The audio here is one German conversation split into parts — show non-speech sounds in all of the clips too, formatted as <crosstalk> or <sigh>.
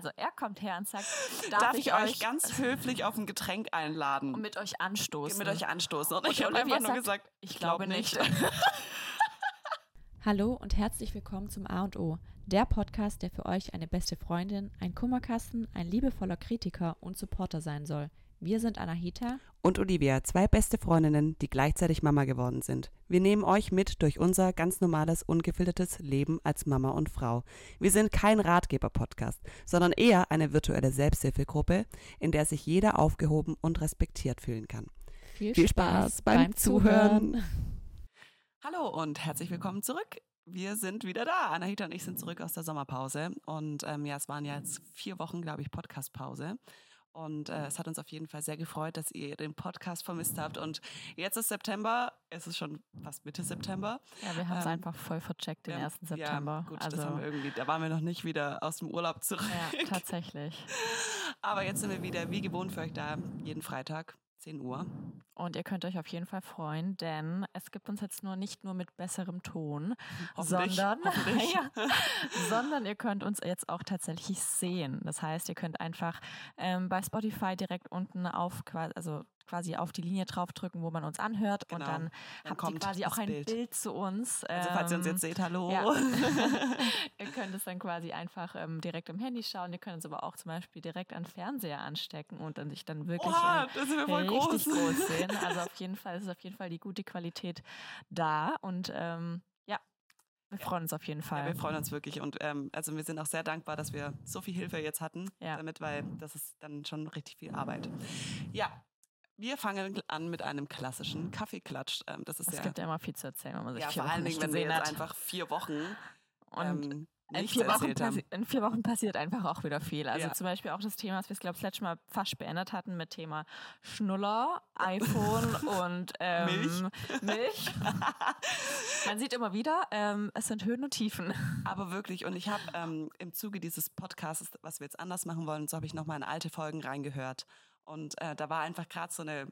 Also er kommt her und sagt, <laughs> darf, darf ich, euch ganz höflich auf ein Getränk einladen? Und mit euch anstoßen. Mit euch anstoßen. Und, und ich habe einfach nur gesagt, ich glaube nicht. <laughs> Hallo und herzlich willkommen zum A und O, der Podcast, der für euch eine beste Freundin, ein Kummerkasten, ein liebevoller Kritiker und Supporter sein soll. Wir sind Anahita und Olivia, zwei beste Freundinnen, die gleichzeitig Mama geworden sind. Wir nehmen euch mit durch unser ganz normales, ungefiltertes Leben als Mama und Frau. Wir sind kein Ratgeber-Podcast, sondern eher eine virtuelle Selbsthilfegruppe, in der sich jeder aufgehoben und respektiert fühlen kann. Viel, Viel Spaß, Spaß, beim, beim Zuhören. Zuhören. Hallo und herzlich willkommen zurück. Wir sind wieder da. Anahita und ich sind zurück aus der Sommerpause. Und ähm, ja, es waren ja jetzt vier Wochen, glaube ich, Podcastpause. Und äh, es hat uns auf jeden Fall sehr gefreut, dass ihr den Podcast vermisst habt. Und jetzt ist September, es ist schon fast Mitte September. Ja, wir haben es ähm, einfach voll vercheckt, den ersten September. Ja, gut, also, das haben wir irgendwie, da waren wir noch nicht wieder aus dem Urlaub zurück. Ja, tatsächlich. <laughs> Aber jetzt sind wir wieder wie gewohnt für euch da, jeden Freitag. 10 Uhr. Und ihr könnt euch auf jeden Fall freuen, denn es gibt uns jetzt nur nicht nur mit besserem Ton, sondern, <laughs> ja, sondern ihr könnt uns jetzt auch tatsächlich sehen. Das heißt, ihr könnt einfach ähm, bei Spotify direkt unten auf, also quasi auf die Linie draufdrücken, wo man uns anhört genau. und dann, dann habt ihr quasi auch ein Bild. Bild. zu uns. Also falls ihr uns jetzt ähm, seht, hallo. Ja. <laughs> ihr könnt es dann quasi einfach ähm, direkt im Handy schauen. Ihr könnt es aber auch zum Beispiel direkt an Fernseher anstecken und dann sich dann wirklich Oha, das ist voll richtig groß. groß sehen. <laughs> Also auf jeden Fall ist auf jeden Fall die gute Qualität da und ähm, wir freuen uns auf jeden Fall. Ja, wir freuen uns wirklich und ähm, also wir sind auch sehr dankbar, dass wir so viel Hilfe jetzt hatten ja. damit, weil das ist dann schon richtig viel Arbeit. Ja, wir fangen an mit einem klassischen Kaffeeklatsch. Ähm, das ist es ja, gibt ja immer viel zu erzählen, wenn man sich ja, vier vor allen Dingen, wenn wir jetzt hat. einfach vier Wochen und ähm, in vier, in vier, Wochen passiert einfach auch wieder viel. Also ja. zum Beispiel auch das Thema, was wir, glaube ich, das letzte Mal fast beendet hatten mit Thema Schnuller, iPhone <laughs> und ähm, Milch. Milch. <laughs> Man sieht immer wieder, ähm, es sind Höhen und Tiefen. Aber wirklich, und ich habe ähm, im Zuge dieses Podcasts, was wir jetzt anders machen wollen, so habe ich nochmal in alte Folgen reingehört. Und äh, da war einfach gerade so eine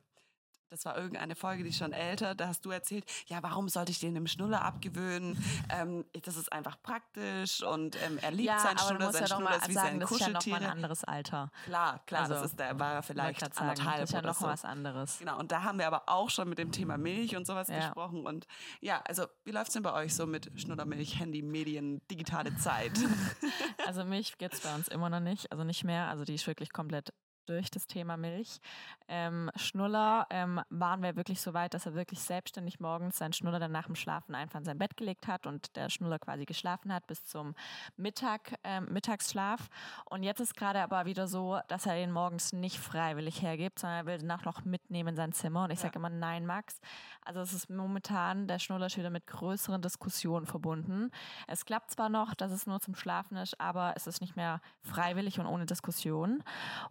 das war irgendeine Folge, die ist schon älter, da hast du erzählt, ja, warum sollte ich den im Schnuller abgewöhnen? ähm, das ist einfach praktisch und ähm, er liebt ja, seinen Schnuller, sein ja Schnuller ist wie sagen, sein das Kuscheltier. Das ist ja noch ein anderes Alter. Klar, klar, also, das ist, da war er vielleicht anderthalb Das ist ja noch so. was anderes. Genau, und da haben wir aber auch schon mit dem Thema Milch und sowas ja. gesprochen und ja, also wie läuft es denn bei euch so mit Schnullermilch, Handy, Medien, digitale Zeit? <laughs> also Milch gibt es bei uns immer noch nicht, also nicht mehr, also die ist wirklich komplett durch das Thema Milch. Ähm, Schnuller ähm, waren wir wirklich so weit, dass er wirklich selbstständig morgens seinen Schnuller dann nach dem Schlafen einfach in sein Bett gelegt hat und der Schnuller quasi geschlafen hat bis zum Mittag, ähm, Mittagsschlaf. Und jetzt ist gerade aber wieder so, dass er den morgens nicht freiwillig hergibt, sondern er will danach noch mitnehmen in sein Zimmer. Und ich ja. sage immer, nein, Max. Also es ist momentan der Schnuller wieder mit größeren Diskussionen verbunden. Es klappt zwar noch, dass es nur zum Schlafen ist, aber es ist nicht mehr freiwillig und ohne Diskussion.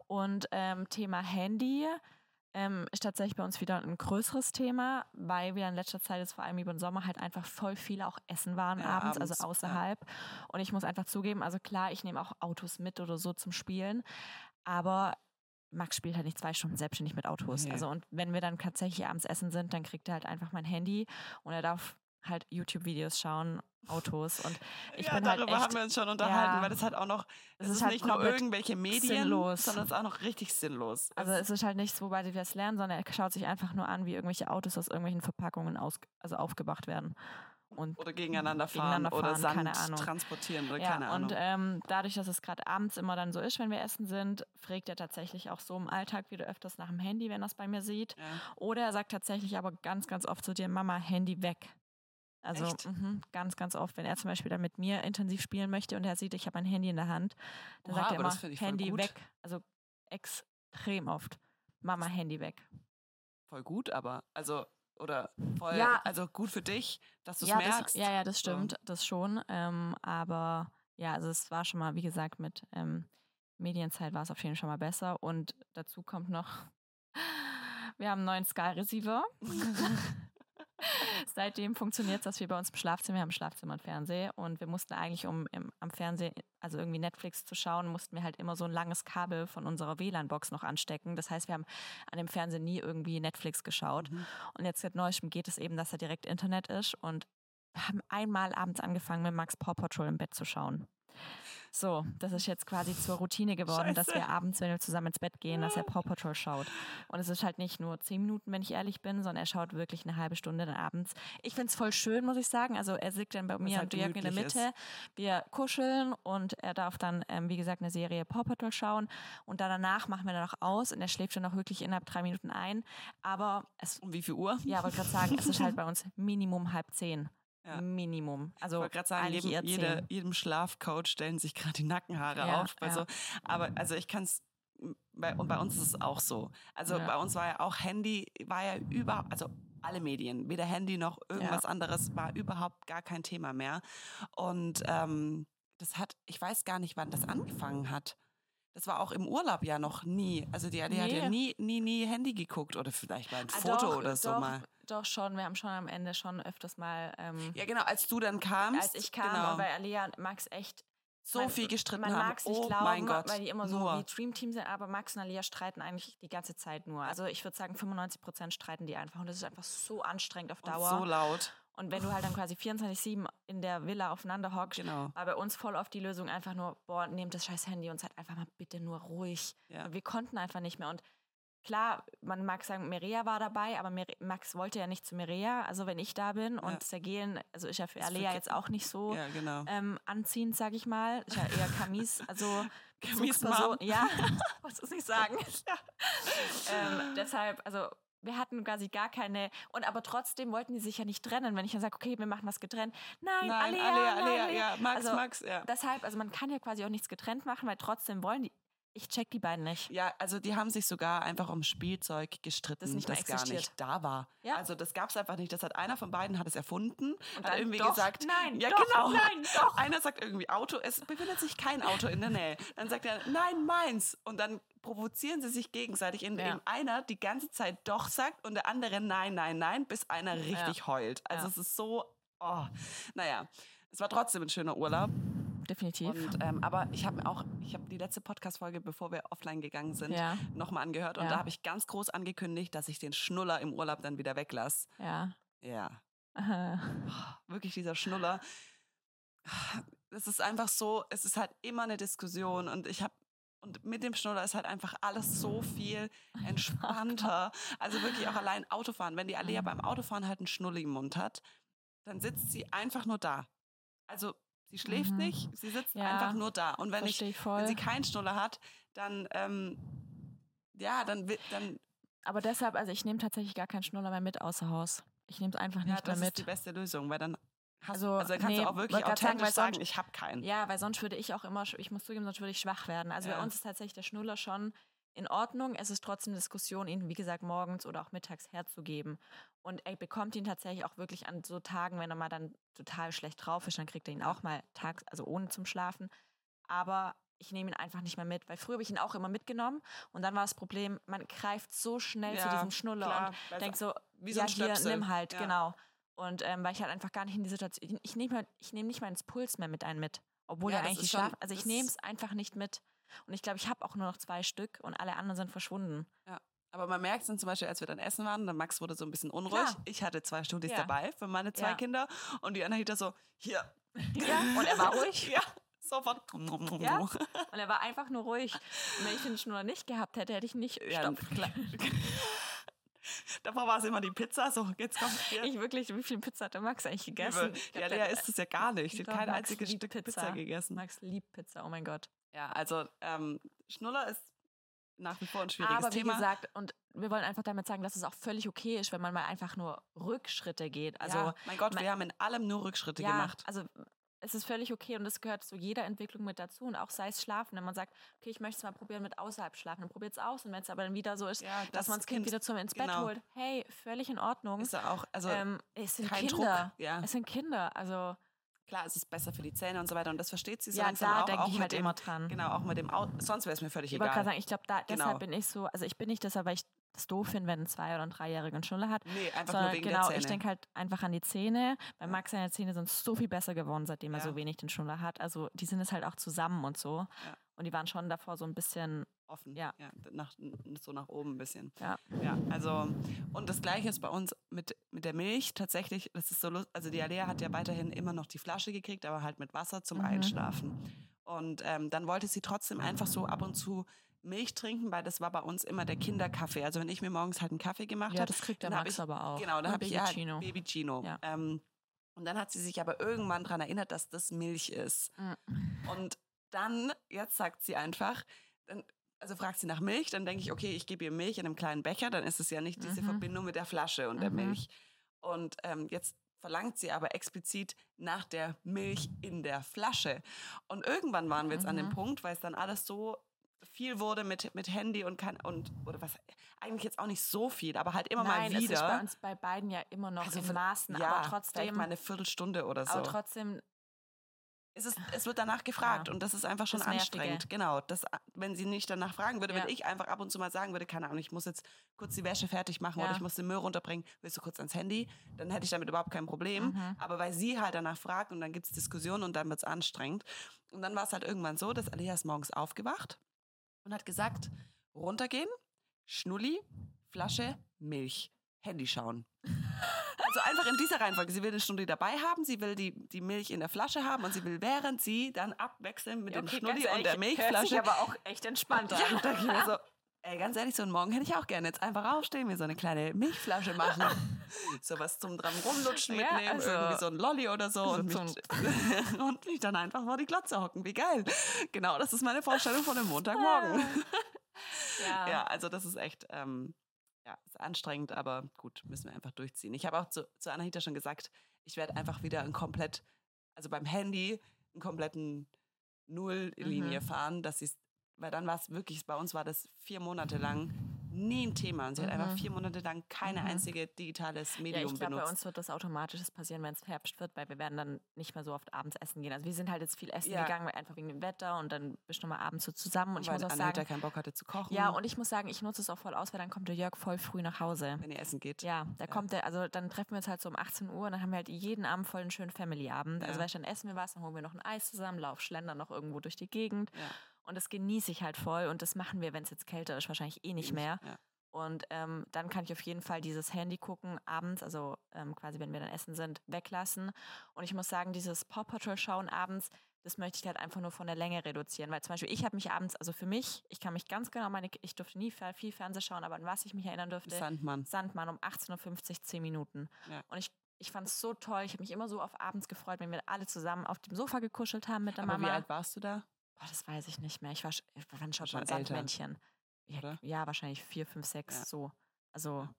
Und ähm, Thema Handy ähm, ist tatsächlich bei uns wieder ein größeres Thema, weil wir in letzter Zeit jetzt vor allem über den Sommer halt einfach voll viel auch essen waren ja, abends, also abends, also außerhalb. Ja. Und ich muss einfach zugeben, also klar, ich nehme auch Autos mit oder so zum Spielen, aber Max spielt halt nicht zwei Stunden selbstständig mit Autos. Nee. Also und wenn wir dann tatsächlich abends essen sind, dann kriegt er halt einfach mein Handy und er darf halt YouTube-Videos schauen, Autos und ich ja, bin halt darüber echt, haben wir uns schon unterhalten, ja, weil das halt auch noch, es ist, ist halt nicht nur irgendwelche Medien, sinnlos. sondern es ist auch noch richtig sinnlos. Also es ist halt nichts, wobei wir das lernen, sondern er schaut sich einfach nur an, wie irgendwelche Autos aus irgendwelchen Verpackungen aus, also aufgebracht werden. Und oder gegeneinander fahren, gegeneinander fahren oder Sand transportieren oder ja, keine Ahnung. Und ähm, dadurch, dass es gerade abends immer dann so ist, wenn wir essen sind, fragt er tatsächlich auch so im Alltag wieder öfters nach dem Handy, wenn er es bei mir sieht. Ja. Oder er sagt tatsächlich aber ganz, ganz oft zu dir, Mama, Handy weg. Also mh, ganz, ganz oft, wenn er zum Beispiel dann mit mir intensiv spielen möchte und er sieht, ich habe ein Handy in der Hand, dann Oha, sagt er immer, Handy weg. Also extrem oft. Mama, Handy weg. Voll gut, aber also oder voll, ja, also gut für dich, dass du es ja, merkst. Das, ja, ja, das stimmt, so. das schon. Ähm, aber ja, also es war schon mal, wie gesagt, mit ähm, Medienzeit war es auf jeden Fall schon mal besser. Und dazu kommt noch, <laughs> wir haben einen neuen Sky Receiver. <laughs> Seitdem funktioniert es, dass wir bei uns im Schlafzimmer haben, Schlafzimmer und Fernseher. Und wir mussten eigentlich, um im, am Fernsehen, also irgendwie Netflix zu schauen, mussten wir halt immer so ein langes Kabel von unserer WLAN-Box noch anstecken. Das heißt, wir haben an dem Fernsehen nie irgendwie Netflix geschaut. Mhm. Und jetzt seit neuestem geht es eben, dass da direkt Internet ist. Und wir haben einmal abends angefangen, mit Max Paw Patrol im Bett zu schauen. So, das ist jetzt quasi zur Routine geworden, dass Scheiße. wir abends, wenn wir zusammen ins Bett gehen, dass er Paw Patrol schaut. Und es ist halt nicht nur zehn Minuten, wenn ich ehrlich bin, sondern er schaut wirklich eine halbe Stunde dann abends. Ich finde es voll schön, muss ich sagen. Also er sitzt dann bei mir halt und Dirk in der Mitte. Wir kuscheln und er darf dann, ähm, wie gesagt, eine Serie Paw Patrol schauen. Und dann danach machen wir dann noch aus und er schläft dann auch wirklich innerhalb drei Minuten ein. Aber es, Um wie viel Uhr? ja, wollte gerade sagen, es ist halt <laughs> bei uns Minimum halb zehn. Ja. Minimum. Also Ich wollte gerade sagen, jedem, jede, jedem Schlafcoach stellen sich gerade die Nackenhaare Ja, auf. Also, Aber also ich kann es, bei, und bei uns ist es auch so. Also Ja. bei uns war ja auch Handy, war ja über, also alle Medien, weder Handy noch irgendwas anderes, war überhaupt gar kein Thema mehr. Und ähm, das hat, ich weiß gar nicht, wann das angefangen hat. Das war auch im Urlaub ja noch nie. Also die AD hat ja Nee. nie, nie, nie Handy geguckt oder vielleicht mal ein Ah, Foto doch, oder so doch, mal. Doch schon, wir haben schon am Ende schon öfters mal, ähm, Ja, genau, als du dann kamst. als ich kam, genau, und bei Alea und Max echt so man- viel gestritten man haben. mag es nicht oh glauben, mein Gott, weil die immer so nur. wie Dream Team sind, aber Max und Alia streiten eigentlich die ganze Zeit nur. Also ich würde sagen, 95 Prozent streiten die einfach und das ist einfach so anstrengend auf und Dauer. so laut. Und wenn du halt dann quasi 24-7 in der Villa aufeinander hockst, Genau. war bei uns voll oft die Lösung einfach nur, boah, nehmt das scheiß Handy und seid einfach mal bitte nur ruhig. Ja. Und wir konnten einfach nicht mehr. Und klar, man mag sagen, Merea war dabei, aber Max wollte ja nicht zu Merea, also wenn ich da bin. Ja. Und Sergelen, also ist ja für Alea jetzt auch nicht so Ja, genau. ähm, anziehend, sag ich mal. Ist ja eher Kamis, also <laughs> Kamis. Ja, <laughs> muss es nicht sagen. <laughs> ähm, deshalb, also wir hatten quasi gar keine, und aber trotzdem wollten die sich ja nicht trennen. Wenn ich dann sage, okay, wir machen was getrennt. Nein, Nein, Alea, Alea, Alea, Alea. ja, Max, Also, Max, ja. Deshalb, also man kann ja quasi auch nichts getrennt machen, weil trotzdem wollen die. Ich check die beiden nicht. Ja, also die haben sich sogar einfach um Spielzeug gestritten, Das das, nicht mehr gar nicht da war. Ja. Also das gab es einfach nicht. Das hat einer von beiden hat es erfunden, Und hat irgendwie doch, gesagt, nein, ja doch, genau, nein, doch. Einer sagt irgendwie Auto, es befindet sich kein Auto in der Nähe. Dann sagt er, nein, meins. Und dann provozieren sie sich gegenseitig, indem Ja. einer die ganze Zeit doch sagt und der andere nein, nein, nein, bis einer richtig heult. Also Ja. es ist so, oh, naja. Es war trotzdem ein schöner Urlaub. Definitiv. Und, ähm, aber ich habe mir auch, ich habe die letzte Podcast-Folge, bevor wir offline gegangen sind, Ja. nochmal angehört. Und Ja. da habe ich ganz groß angekündigt, dass ich den Schnuller im Urlaub dann wieder weglasse. ja. Ja, Aha. <laughs> wirklich dieser Schnuller. Es ist einfach so, es ist halt immer eine Diskussion und ich habe und mit dem Schnuller ist halt einfach alles so viel <laughs> entspannter. <laughs> Also wirklich auch allein Autofahren. Wenn die Alea Mhm. beim Autofahren halt einen Schnulli im Mund hat, dann sitzt sie einfach nur da. Also sie schläft Mhm. nicht, sie sitzt Ja, einfach nur da. Und wenn ich ich wenn sie keinen Schnuller hat, dann, ähm, ja, dann, dann Aber deshalb, also ich nehme tatsächlich gar keinen Schnuller mehr mit außer Haus. Ich nehme es einfach ja, nicht das mehr ist die mit. beste Lösung, weil dann Also, also, kannst nee, du auch wirklich sagen, authentisch sagen, sonst- ich habe keinen. Ja, weil sonst würde ich auch immer, ich muss zugeben, sonst würde ich schwach werden. Also bei Ja. uns ist tatsächlich der Schnuller schon in Ordnung. Es ist trotzdem eine Diskussion, ihn, wie gesagt, morgens oder auch mittags herzugeben. Und er bekommt ihn tatsächlich auch wirklich an so Tagen, wenn er mal dann total schlecht drauf ist, dann kriegt er ihn auch mal tags, also ohne zum Schlafen. Aber ich nehme ihn einfach nicht mehr mit, weil früher habe ich ihn auch immer mitgenommen und dann war das Problem, man greift so schnell zu Ja, diesem Schnuller klar, und denkt so- wie so ja, hier, nimm halt, Ja. genau. Und ähm, weil ich halt einfach gar nicht in die Situation, ich nehme halt, ich nehme nicht mal ins Puls mehr mit ein mit. Obwohl Ja, er eigentlich schon- Also ich nehme es einfach nicht mit. Und ich glaube, ich habe auch nur noch zwei Stück und alle anderen sind verschwunden. Aber man merkt es dann zum Beispiel, als wir dann essen waren, dann Max wurde so ein bisschen unruhig. Klar. Ich hatte zwei Studis Ja. dabei für meine zwei Ja. Kinder und die Anahita so, hier. Ja, und er war ruhig. <laughs> Ja, sofort. Ja. <laughs> Und er war einfach nur ruhig. Und wenn ich den Schnuller nicht gehabt hätte, hätte ich nicht. Ja, Stopp. <laughs> Davor war es immer die Pizza, so jetzt kommt hier. Ich wirklich, wie viel Pizza hat der Max eigentlich gegessen? Ich Ja, Lea isst es ja gar nicht. Die hat kein Max einziges Stück Pizza. Pizza. gegessen. Max liebt Pizza, oh mein Gott. Ja, also ähm, Schnuller ist nach wie vor ein schwieriges Aber wie Thema. gesagt, und wir wollen einfach damit sagen, dass es auch völlig okay ist, wenn man mal einfach nur Rückschritte geht. Also ja, mein Gott, mein- wir haben in allem nur Rückschritte ja, gemacht. Also es ist völlig okay und das gehört zu jeder Entwicklung mit dazu und auch sei es schlafen. Wenn man sagt, okay, ich möchte es mal probieren mit außerhalb schlafen, dann probiert es aus. Und wenn es aber dann wieder so ist, Ja, dass das man das Kind, wieder zum ins Bett genau. holt, hey, völlig in Ordnung. Ist ja auch, also ähm, es sind Kinder. Ja, Es sind Kinder. Also klar, es ist besser für die Zähne und so weiter und das versteht sie so ja, langsam da auch, denke auch ich halt dem, immer dran. Genau, auch mit dem Au sonst wäre es mir völlig Ich wollte egal. gerade sagen, ich glaube, da, Genau. deshalb bin ich so, also ich bin nicht deshalb, weil ich das doof finde, wenn ein Zwei- oder ein Dreijähriger einen Schnuller hat. nee, einfach Sondern nur wegen genau, der Zähne. ich denke halt einfach an die Zähne. Bei Ja. Max seine Zähne sind so viel besser geworden, seitdem er Ja. so wenig den Schnuller hat. Also die sind es halt auch zusammen und so. Ja. Und die waren schon davor so ein bisschen, offen. Ja. nach, so nach oben ein bisschen. Ja. Ja, also, und das Gleiche ist bei uns mit, mit der Milch. Tatsächlich, das ist so lustig. Also, die Alea hat ja weiterhin immer noch die Flasche gekriegt, aber halt mit Wasser zum Mhm. Einschlafen. Und ähm, dann wollte sie trotzdem einfach so ab und zu Milch trinken, weil das war bei uns immer der Kinderkaffee. Also wenn ich mir morgens halt einen Kaffee gemacht habe. Ja, das kriegt der Max ich, aber auch. Genau, dann habe ich ja halt. Baby Gino. Ja. Ähm, und dann hat sie sich aber irgendwann daran erinnert, dass das Milch ist. Mm. Und dann, jetzt sagt sie einfach, dann, also fragt sie nach Milch, dann denke ich, okay, ich gebe ihr Milch in einem kleinen Becher, dann ist es ja nicht diese Mhm. Verbindung mit der Flasche und der Mhm. Milch. Und ähm, jetzt verlangt sie aber explizit nach der Milch in der Flasche. Und irgendwann waren wir jetzt an dem Mhm. Punkt, weil es dann alles so viel wurde mit, mit Handy und kann und oder was eigentlich jetzt auch nicht so viel, aber halt immer Nein, mal es ist wieder. bei uns bei beiden ja immer noch Also in Maßen, ja, aber trotzdem, mal eine Viertelstunde oder so. aber trotzdem es, ist, es wird danach gefragt Ja. und das ist einfach schon anstrengend. Genau. Das, wenn sie nicht danach fragen würde, Ja. wenn ich einfach ab und zu mal sagen würde, keine Ahnung, ich muss jetzt kurz die Wäsche fertig machen oder Ja. ich muss den Müll runterbringen, willst du kurz ans Handy, dann hätte ich damit überhaupt kein Problem. Mhm. Aber weil sie halt danach fragt und dann gibt es Diskussionen und dann wird es anstrengend. Und dann war es halt irgendwann so, dass Alia ist morgens aufgewacht und hat gesagt, runtergehen, Schnulli, Flasche, Milch, Handy schauen. <laughs> Also einfach in dieser Reihenfolge. Sie will eine Stunde dabei haben, sie will die, die Milch in der Flasche haben und sie will, während sie dann abwechseln mit dem Okay, Schnulli ganz und der ehrlich, Hört Milchflasche. sich aber auch echt entspannt an. Ja, <laughs> da ich mir so, ey, ganz ehrlich, so einen Morgen hätte ich auch gerne jetzt einfach aufstehen, mir so eine kleine Milchflasche machen, <laughs> sowas zum dran rumlutschen Ja, mitnehmen, also- irgendwie so ein Lolli oder so <laughs> und So mich, <laughs> und mich dann einfach vor die Glotze hocken. Wie geil. Genau, das ist meine Vorstellung von einem Montagmorgen. Ja. Ja, also das ist echt, ähm, ja, ist anstrengend, aber gut, müssen wir einfach durchziehen. Ich habe auch zu, zu Anahita schon gesagt, ich werde einfach wieder ein komplett, also beim Handy, einen kompletten Nulllinie Mhm. fahren, dass sie weil dann war es wirklich, bei uns war das vier Monate lang nie ein Thema. Und sie hat einfach Mhm. vier Monate lang keine Mhm. einzige digitales Ja, Medium ich glaube, bei benutzt. uns wird das automatisch passieren, wenn es Herbst wird, weil wir werden dann nicht mehr so oft abends essen gehen. Also wir sind halt jetzt viel essen Ja. gegangen, weil einfach wegen dem Wetter und dann bist du mal abends so zusammen. Und ich weil muss auch sagen, keinen Bock hatte zu kochen, ja, und ich muss sagen, ich nutze es auch voll aus, weil dann kommt der Jörg voll früh nach Hause. wenn ihr essen geht. Ja, da Ja. kommt der, also dann treffen wir uns halt so um 18 Uhr und dann haben wir halt jeden Abend voll einen schönen Family-Abend. Also Ja. weißt du, dann essen wir was, dann holen wir noch ein Eis zusammen, lauf schlendern noch irgendwo durch die Gegend Ja. Und das genieße ich halt voll und das machen wir, wenn es jetzt kälter ist, wahrscheinlich eh nicht mehr. Ja. Und ähm, dann kann ich auf jeden Fall dieses Handy gucken abends, also ähm, quasi wenn wir dann essen sind, weglassen. Und ich muss sagen, dieses Paw Patrol schauen abends, das möchte ich halt einfach nur von der Länge reduzieren. Weil zum Beispiel ich habe mich abends, also für mich, ich kann mich ganz genau, meine, ich durfte nie viel, Fernsehen schauen, aber an was ich mich erinnern dürfte, Sandmann. Sandmann um 18.50 Uhr, 10 Minuten. Ja. Und ich, ich fand es so toll. Ich habe mich immer so auf abends gefreut, wenn wir alle zusammen auf dem Sofa gekuschelt haben mit der Aber wie Mama. alt warst du da? Boah, das weiß ich nicht mehr. Ich war, wann schaut Schon man Sandmännchen? Ja, ja, wahrscheinlich vier, fünf, sechs, Ja. so. Also, Ja.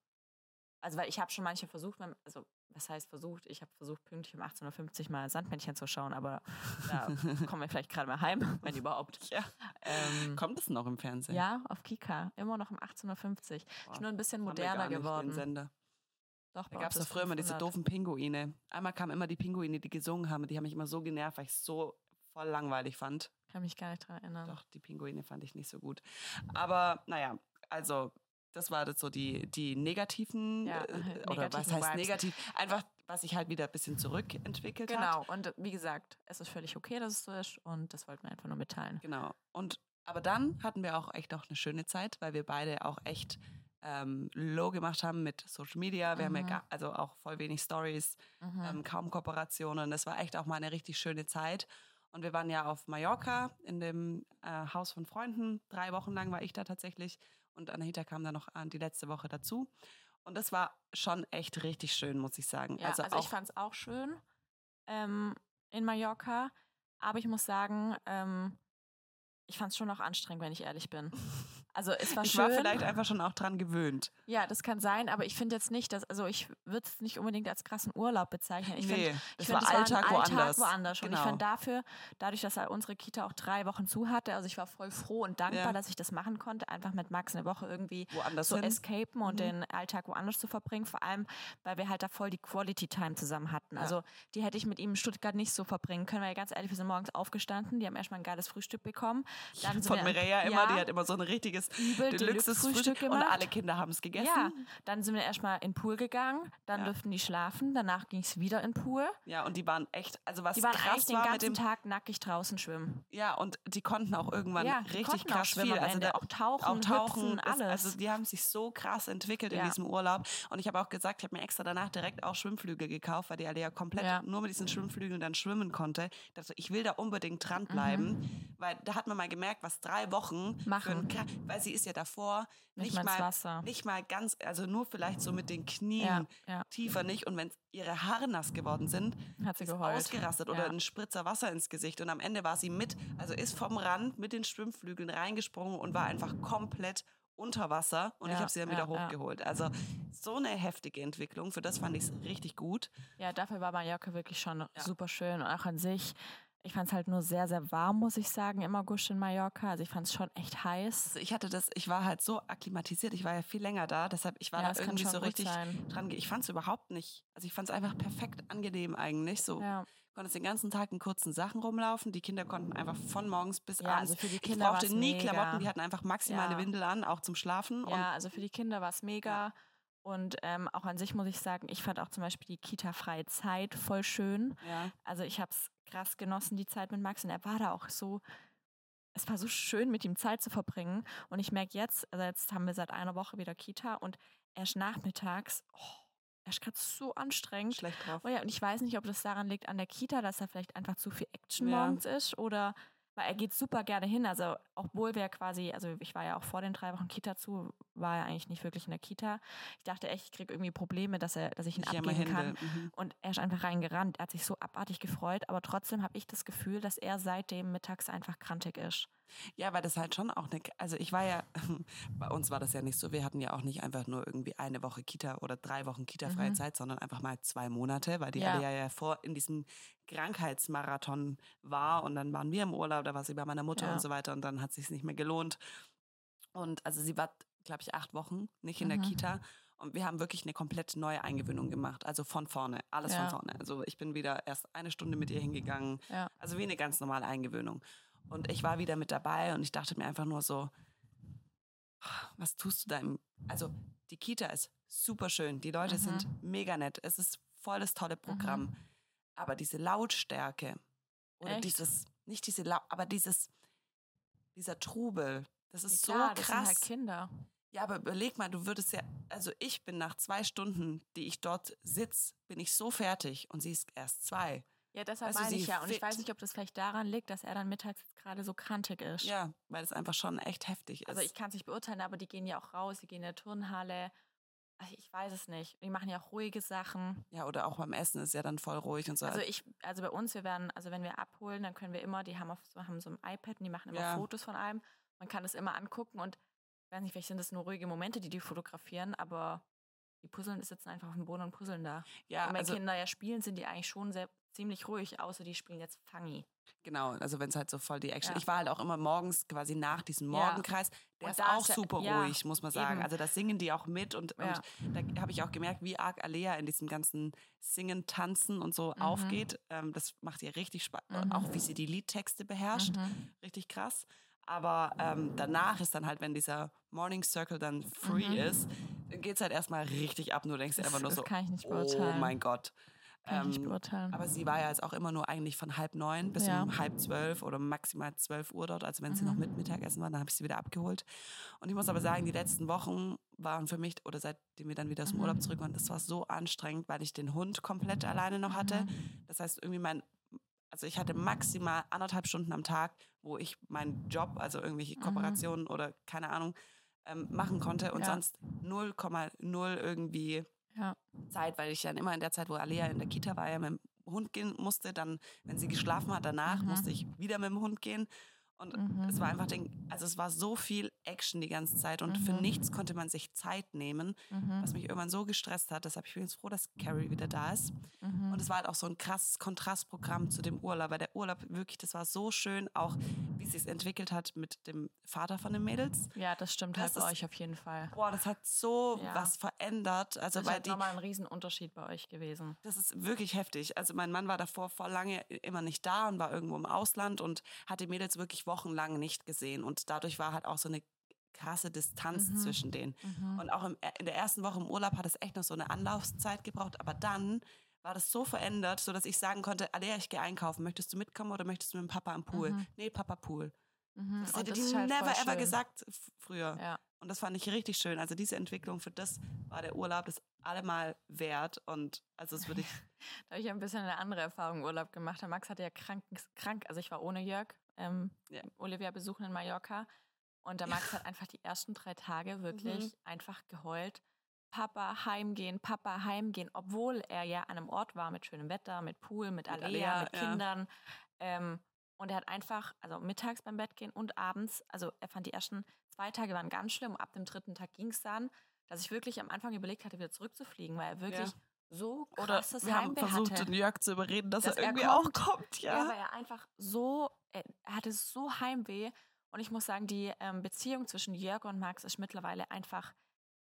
also weil ich habe schon manche versucht, also was heißt versucht? Ich habe versucht, pünktlich um 18.50 Uhr mal Sandmännchen zu schauen, aber da kommen wir vielleicht gerade mal heim, <laughs> wenn überhaupt. <laughs> Ja. Ähm, Kommt es noch im Fernsehen? ja, auf Kika, immer noch um 18.50 Uhr. Boah, Ist nur ein bisschen moderner geworden. Sender. Doch, Da gab es doch früher immer diese 500. doofen Pinguine. Einmal kamen immer die Pinguine, die gesungen haben. und Die haben mich immer so genervt, weil ich es so voll langweilig fand. Kann mich gar nicht dran erinnern. Doch, die Pinguine fand ich nicht so gut. Aber naja, also das war das so die, die negativen, Ja, äh, oder was negativen heißt Vibes. negativ? Einfach, was sich halt wieder ein bisschen zurückentwickelt hat. Genau, und äh, wie gesagt, es ist völlig okay, dass es so ist und das wollten wir einfach nur mitteilen. Genau. Und aber dann hatten wir auch echt auch eine schöne Zeit, weil wir beide auch echt ähm, low gemacht haben mit Social Media. Wir haben ja Mhm. gar, also auch voll wenig Stories, Mhm. ähm, kaum Kooperationen. Das war echt auch mal eine richtig schöne Zeit. Und wir waren ja auf Mallorca in dem äh, Haus von Freunden. Drei Wochen lang war ich da tatsächlich. Und Anahita kam dann noch an die letzte Woche dazu. Und das war schon echt richtig schön, muss ich sagen. Ja, also, auch, ich fand es auch schön ähm, in Mallorca, aber ich muss sagen, ähm, ich fand es schon auch anstrengend, wenn ich ehrlich bin. <laughs> Also es war ich schön. war vielleicht einfach schon auch dran gewöhnt. ja, das kann sein, aber ich finde jetzt nicht, dass, also ich würde es nicht unbedingt als krassen Urlaub bezeichnen. Ich nee, find, das ich war find, ein Alltag woanders. woanders. Und ich Genau. finde dafür, dadurch, dass halt unsere Kita auch drei Wochen zu hatte, also ich war voll froh und dankbar, Ja. dass ich das machen konnte, einfach mit Max eine Woche irgendwie woanders so hin. escapen und Mhm. den Alltag woanders zu verbringen. Vor allem, weil wir halt da voll die Quality Time zusammen hatten. Ja. Also die hätte ich mit ihm in Stuttgart nicht so verbringen können, weil ganz ehrlich, wir sind morgens aufgestanden, die haben erstmal ein geiles Frühstück bekommen. Dann Von Mireia immer, ja, die hat immer so ein richtiges übel Deluxe-Frühstück Deluxe-Frühstück und gemacht. alle Kinder haben es gegessen. Ja, dann sind wir erstmal in den Pool gegangen, dann Ja. durften die schlafen, danach ging es wieder in den Pool. Ja, und die waren echt, also was Die waren krass den war mit ganzen dem, Tag nackig draußen schwimmen. ja, und die konnten auch irgendwann Ja, richtig krass schwimmen viel. Also der, auch tauchen, auch tauchen, hüpfen, das- alles. also die haben sich so krass entwickelt in diesem Urlaub. Und ich habe auch gesagt, ich habe mir extra danach direkt auch Schwimmflügel gekauft, weil die komplett Ja. nur mit diesen Schwimmflügeln dann schwimmen konnte. Ich dachte, ich will da unbedingt dranbleiben, weil da hat man mal gemerkt, was drei Wochen. Machen. weil sie ist ja davor Nicht nicht, mal Wasser. nicht mal ganz, also nur vielleicht so mit den Knien Ja, ja. tiefer nicht. Und wenn ihre Haare nass geworden sind, Hat sie geheult. ausgerastet oder Ja. ein Spritzer Wasser ins Gesicht. Und am Ende war sie mit, also ist vom Rand mit den Schwimmflügeln reingesprungen und war einfach komplett unter Wasser. Und ich Ja, habe sie dann ja, wieder ja. hochgeholt. Also so eine heftige Entwicklung. Für das fand ich es richtig gut. Ja, dafür war Mallorca wirklich schon super schön und auch an sich. Ich fand es halt nur sehr, sehr warm, muss ich sagen, im August in Mallorca. Also ich fand es schon echt heiß. Also ich hatte das, ich war halt so akklimatisiert. Ich war ja viel länger da. Deshalb, ich war Ja, da irgendwie so richtig sein. dran. Ich fand es überhaupt nicht, also ich fand es einfach perfekt angenehm eigentlich. So Ja. konntest den ganzen Tag in kurzen Sachen rumlaufen. Die Kinder konnten einfach von morgens bis Ja, abends. also für die ich Kinder brauchte war's nie mega. Klamotten. Die hatten einfach maximal Ja. Windel an, auch zum Schlafen. Ja, also für die Kinder war es mega. Und ähm, auch an sich muss ich sagen, ich fand auch zum Beispiel die Kita-freie Zeit voll schön. ja. Also ich habe es krass genossen, die Zeit mit Max. Und er war da auch so, es war so schön, mit ihm Zeit zu verbringen. Und ich merke jetzt, also jetzt haben wir seit einer Woche wieder Kita und erst nachmittags, oh, er ist gerade so anstrengend. schlecht drauf. Oh ja, und ich weiß nicht, ob das daran liegt an der Kita, dass da vielleicht einfach zu viel Action Ja. morgens ist oder weil er geht super gerne hin. Also obwohl wir quasi, also ich war ja auch vor den drei Wochen Kita zu, war er eigentlich nicht wirklich in der Kita. Ich dachte echt, ich kriege irgendwie Probleme, dass er, dass ich ihn immer abgeben kann. Mhm. Und er ist einfach reingerannt. Er hat sich so abartig gefreut, aber trotzdem habe ich das Gefühl, dass er seitdem mittags einfach krantig ist. Ja, weil das halt schon auch eine, also ich war ja, <laughs> bei uns war das ja nicht so, wir hatten ja auch nicht einfach nur irgendwie eine Woche Kita oder drei Wochen Kita-freie Mhm. Zeit, sondern einfach mal zwei Monate, weil die Ja. Alia ja vor in diesem Krankheitsmarathon war und dann waren wir im Urlaub, da war sie bei meiner Mutter Ja. und so weiter und dann hat sich nicht mehr gelohnt. Und also sie war, glaube ich, acht Wochen nicht in der Mhm. Kita. Und wir haben wirklich eine komplett neue Eingewöhnung gemacht. Also von vorne, alles Ja. von vorne. Also ich bin wieder erst eine Stunde mit ihr hingegangen. Ja. Also wie eine ganz normale Eingewöhnung. Und ich war wieder mit dabei und ich dachte mir einfach nur so, was tust du da im, also die Kita ist super schön, die Leute Mhm. sind mega nett, es ist voll das tolle Programm. Aber diese Lautstärke oder Echt? dieses, nicht diese, Lau aber dieses, dieser Trubel, das ist Ja, klar, so das krass. sind halt Kinder. Ja, aber überleg mal, du würdest ja, also ich bin nach zwei Stunden, die ich dort sitze, bin ich so fertig und sie ist erst zwei. Ja, deshalb Also meine ich ja. Und ich weiß nicht, ob das vielleicht daran liegt, dass er dann mittags jetzt gerade so krantig ist. Ja, weil es einfach schon echt heftig ist. Also ich kann es nicht beurteilen, aber die gehen ja auch raus, die gehen in der Turnhalle. Also ich weiß es nicht. Die machen ja auch ruhige Sachen. ja, oder auch beim Essen ist ja dann voll ruhig und so. Also ich, also bei uns, wir werden, also wenn wir abholen, dann können wir immer, die haben auf so, haben so ein iPad und die machen immer Ja. Fotos von allem. Man kann das immer angucken und ich weiß nicht, vielleicht sind das nur ruhige Momente, die die fotografieren, aber die puzzeln, sitzen einfach auf dem Boden und puzzeln da. ja, und wenn also, Kinder ja spielen, sind die eigentlich schon sehr, ziemlich ruhig, außer die spielen jetzt Fangi. genau, also wenn es halt so voll die Action. Ja. Ich war halt auch immer morgens quasi nach diesem. Morgenkreis. Der ist auch ist super ja, ruhig, muss man sagen. eben. Also da singen die auch mit und, Ja. und da habe ich auch gemerkt, wie arg Alea in diesem ganzen Singen, Tanzen und so Mhm. aufgeht. Ähm, das macht ihr richtig Spaß. Mhm. Auch wie sie die Liedtexte beherrscht. Mhm. richtig krass. Aber ähm, danach ist dann halt, wenn dieser Morning Circle dann free Mhm. ist, dann geht es halt erstmal richtig ab. Du denkst Das, einfach nur so, oh mein Gott. Kann ich Ähm, beurteilen. aber sie war ja jetzt auch immer nur eigentlich von halb neun bis Ja. um halb zwölf oder maximal zwölf Uhr dort. Also wenn sie noch Mhm. mit Mittagessen war, dann habe ich sie wieder abgeholt. Und ich muss aber sagen, die letzten Wochen waren für mich, oder seitdem wir dann wieder aus dem Mhm. Urlaub zurück waren, das war so anstrengend, weil ich den Hund komplett alleine noch hatte. Mhm. Das heißt, irgendwie mein, also ich hatte maximal anderthalb Stunden am Tag, wo ich meinen Job, also irgendwelche Mhm. Kooperationen oder keine Ahnung, ähm, machen konnte und Ja. sonst 0,0 irgendwie Ja. Zeit, weil ich dann immer in der Zeit, wo Alea in der Kita war, ja mit dem Hund gehen musste, dann, wenn sie geschlafen hat, danach Mhm. musste ich wieder mit dem Hund gehen. Und Mhm. es war einfach, den, also es war so viel Action die ganze Zeit und für Mhm. nichts konnte man sich Zeit nehmen, Mhm. was mich irgendwann so gestresst hat. Deshalb ich bin jetzt froh, dass Carrie wieder da ist. Mhm. Und es war halt auch so ein krasses Kontrastprogramm zu dem Urlaub, weil der Urlaub wirklich, das war so schön, auch wie es sich entwickelt hat mit dem Vater von den Mädels. Ja, das stimmt Das halt bei ist- euch auf jeden Fall. Boah, das hat so Ja. was verändert. Also Das ist halt nochmal ein Riesenunterschied bei euch gewesen. das ist wirklich heftig. Also mein Mann war davor vor lange immer nicht da und war irgendwo im Ausland und hat die Mädels wirklich wochenlang nicht gesehen. Und dadurch war halt auch so eine krasse Distanz Mhm. zwischen denen. Mhm. Und auch im, in der ersten Woche im Urlaub hat es echt noch so eine Anlaufzeit gebraucht. Aber dann war das so verändert, sodass ich sagen konnte, Alea, ich gehe einkaufen. Möchtest du mitkommen oder möchtest du mit dem Papa am Pool? Mhm. Nee, Papa Pool. Mhm. Das hätte das die halt never ever schön. gesagt früher. Ja. Und das fand ich richtig schön. Also diese Entwicklung für das war der Urlaub das allemal wert. Und also das würde ich. <laughs> Da habe ich ein bisschen eine andere Erfahrung im Urlaub gemacht. Der Max hatte ja krank, krank also ich war ohne Jörg, ähm, Ja. Olivia besuchen in Mallorca. Und der Max hat einfach die ersten drei Tage wirklich Mhm. einfach geheult. Papa heimgehen, Papa heimgehen, obwohl er ja an einem Ort war mit schönem Wetter, mit Pool, mit Alea, Alea, mit ja. Kindern. Ähm, und er hat einfach, also mittags beim Bett gehen und abends, also er fand die ersten zwei Tage waren ganz schlimm. Ab dem dritten Tag ging es dann, dass ich wirklich am Anfang überlegt hatte, wieder zurückzufliegen, weil er wirklich so Oder krasses wir haben Heimweh versucht, hatte. den Jörg zu überreden, dass, Dass er er irgendwie kommt. auch kommt. Ja, Ja. weil er einfach so, er er hatte so Heimweh. Und ich muss sagen, die ähm, Beziehung zwischen Jörg und Max ist mittlerweile einfach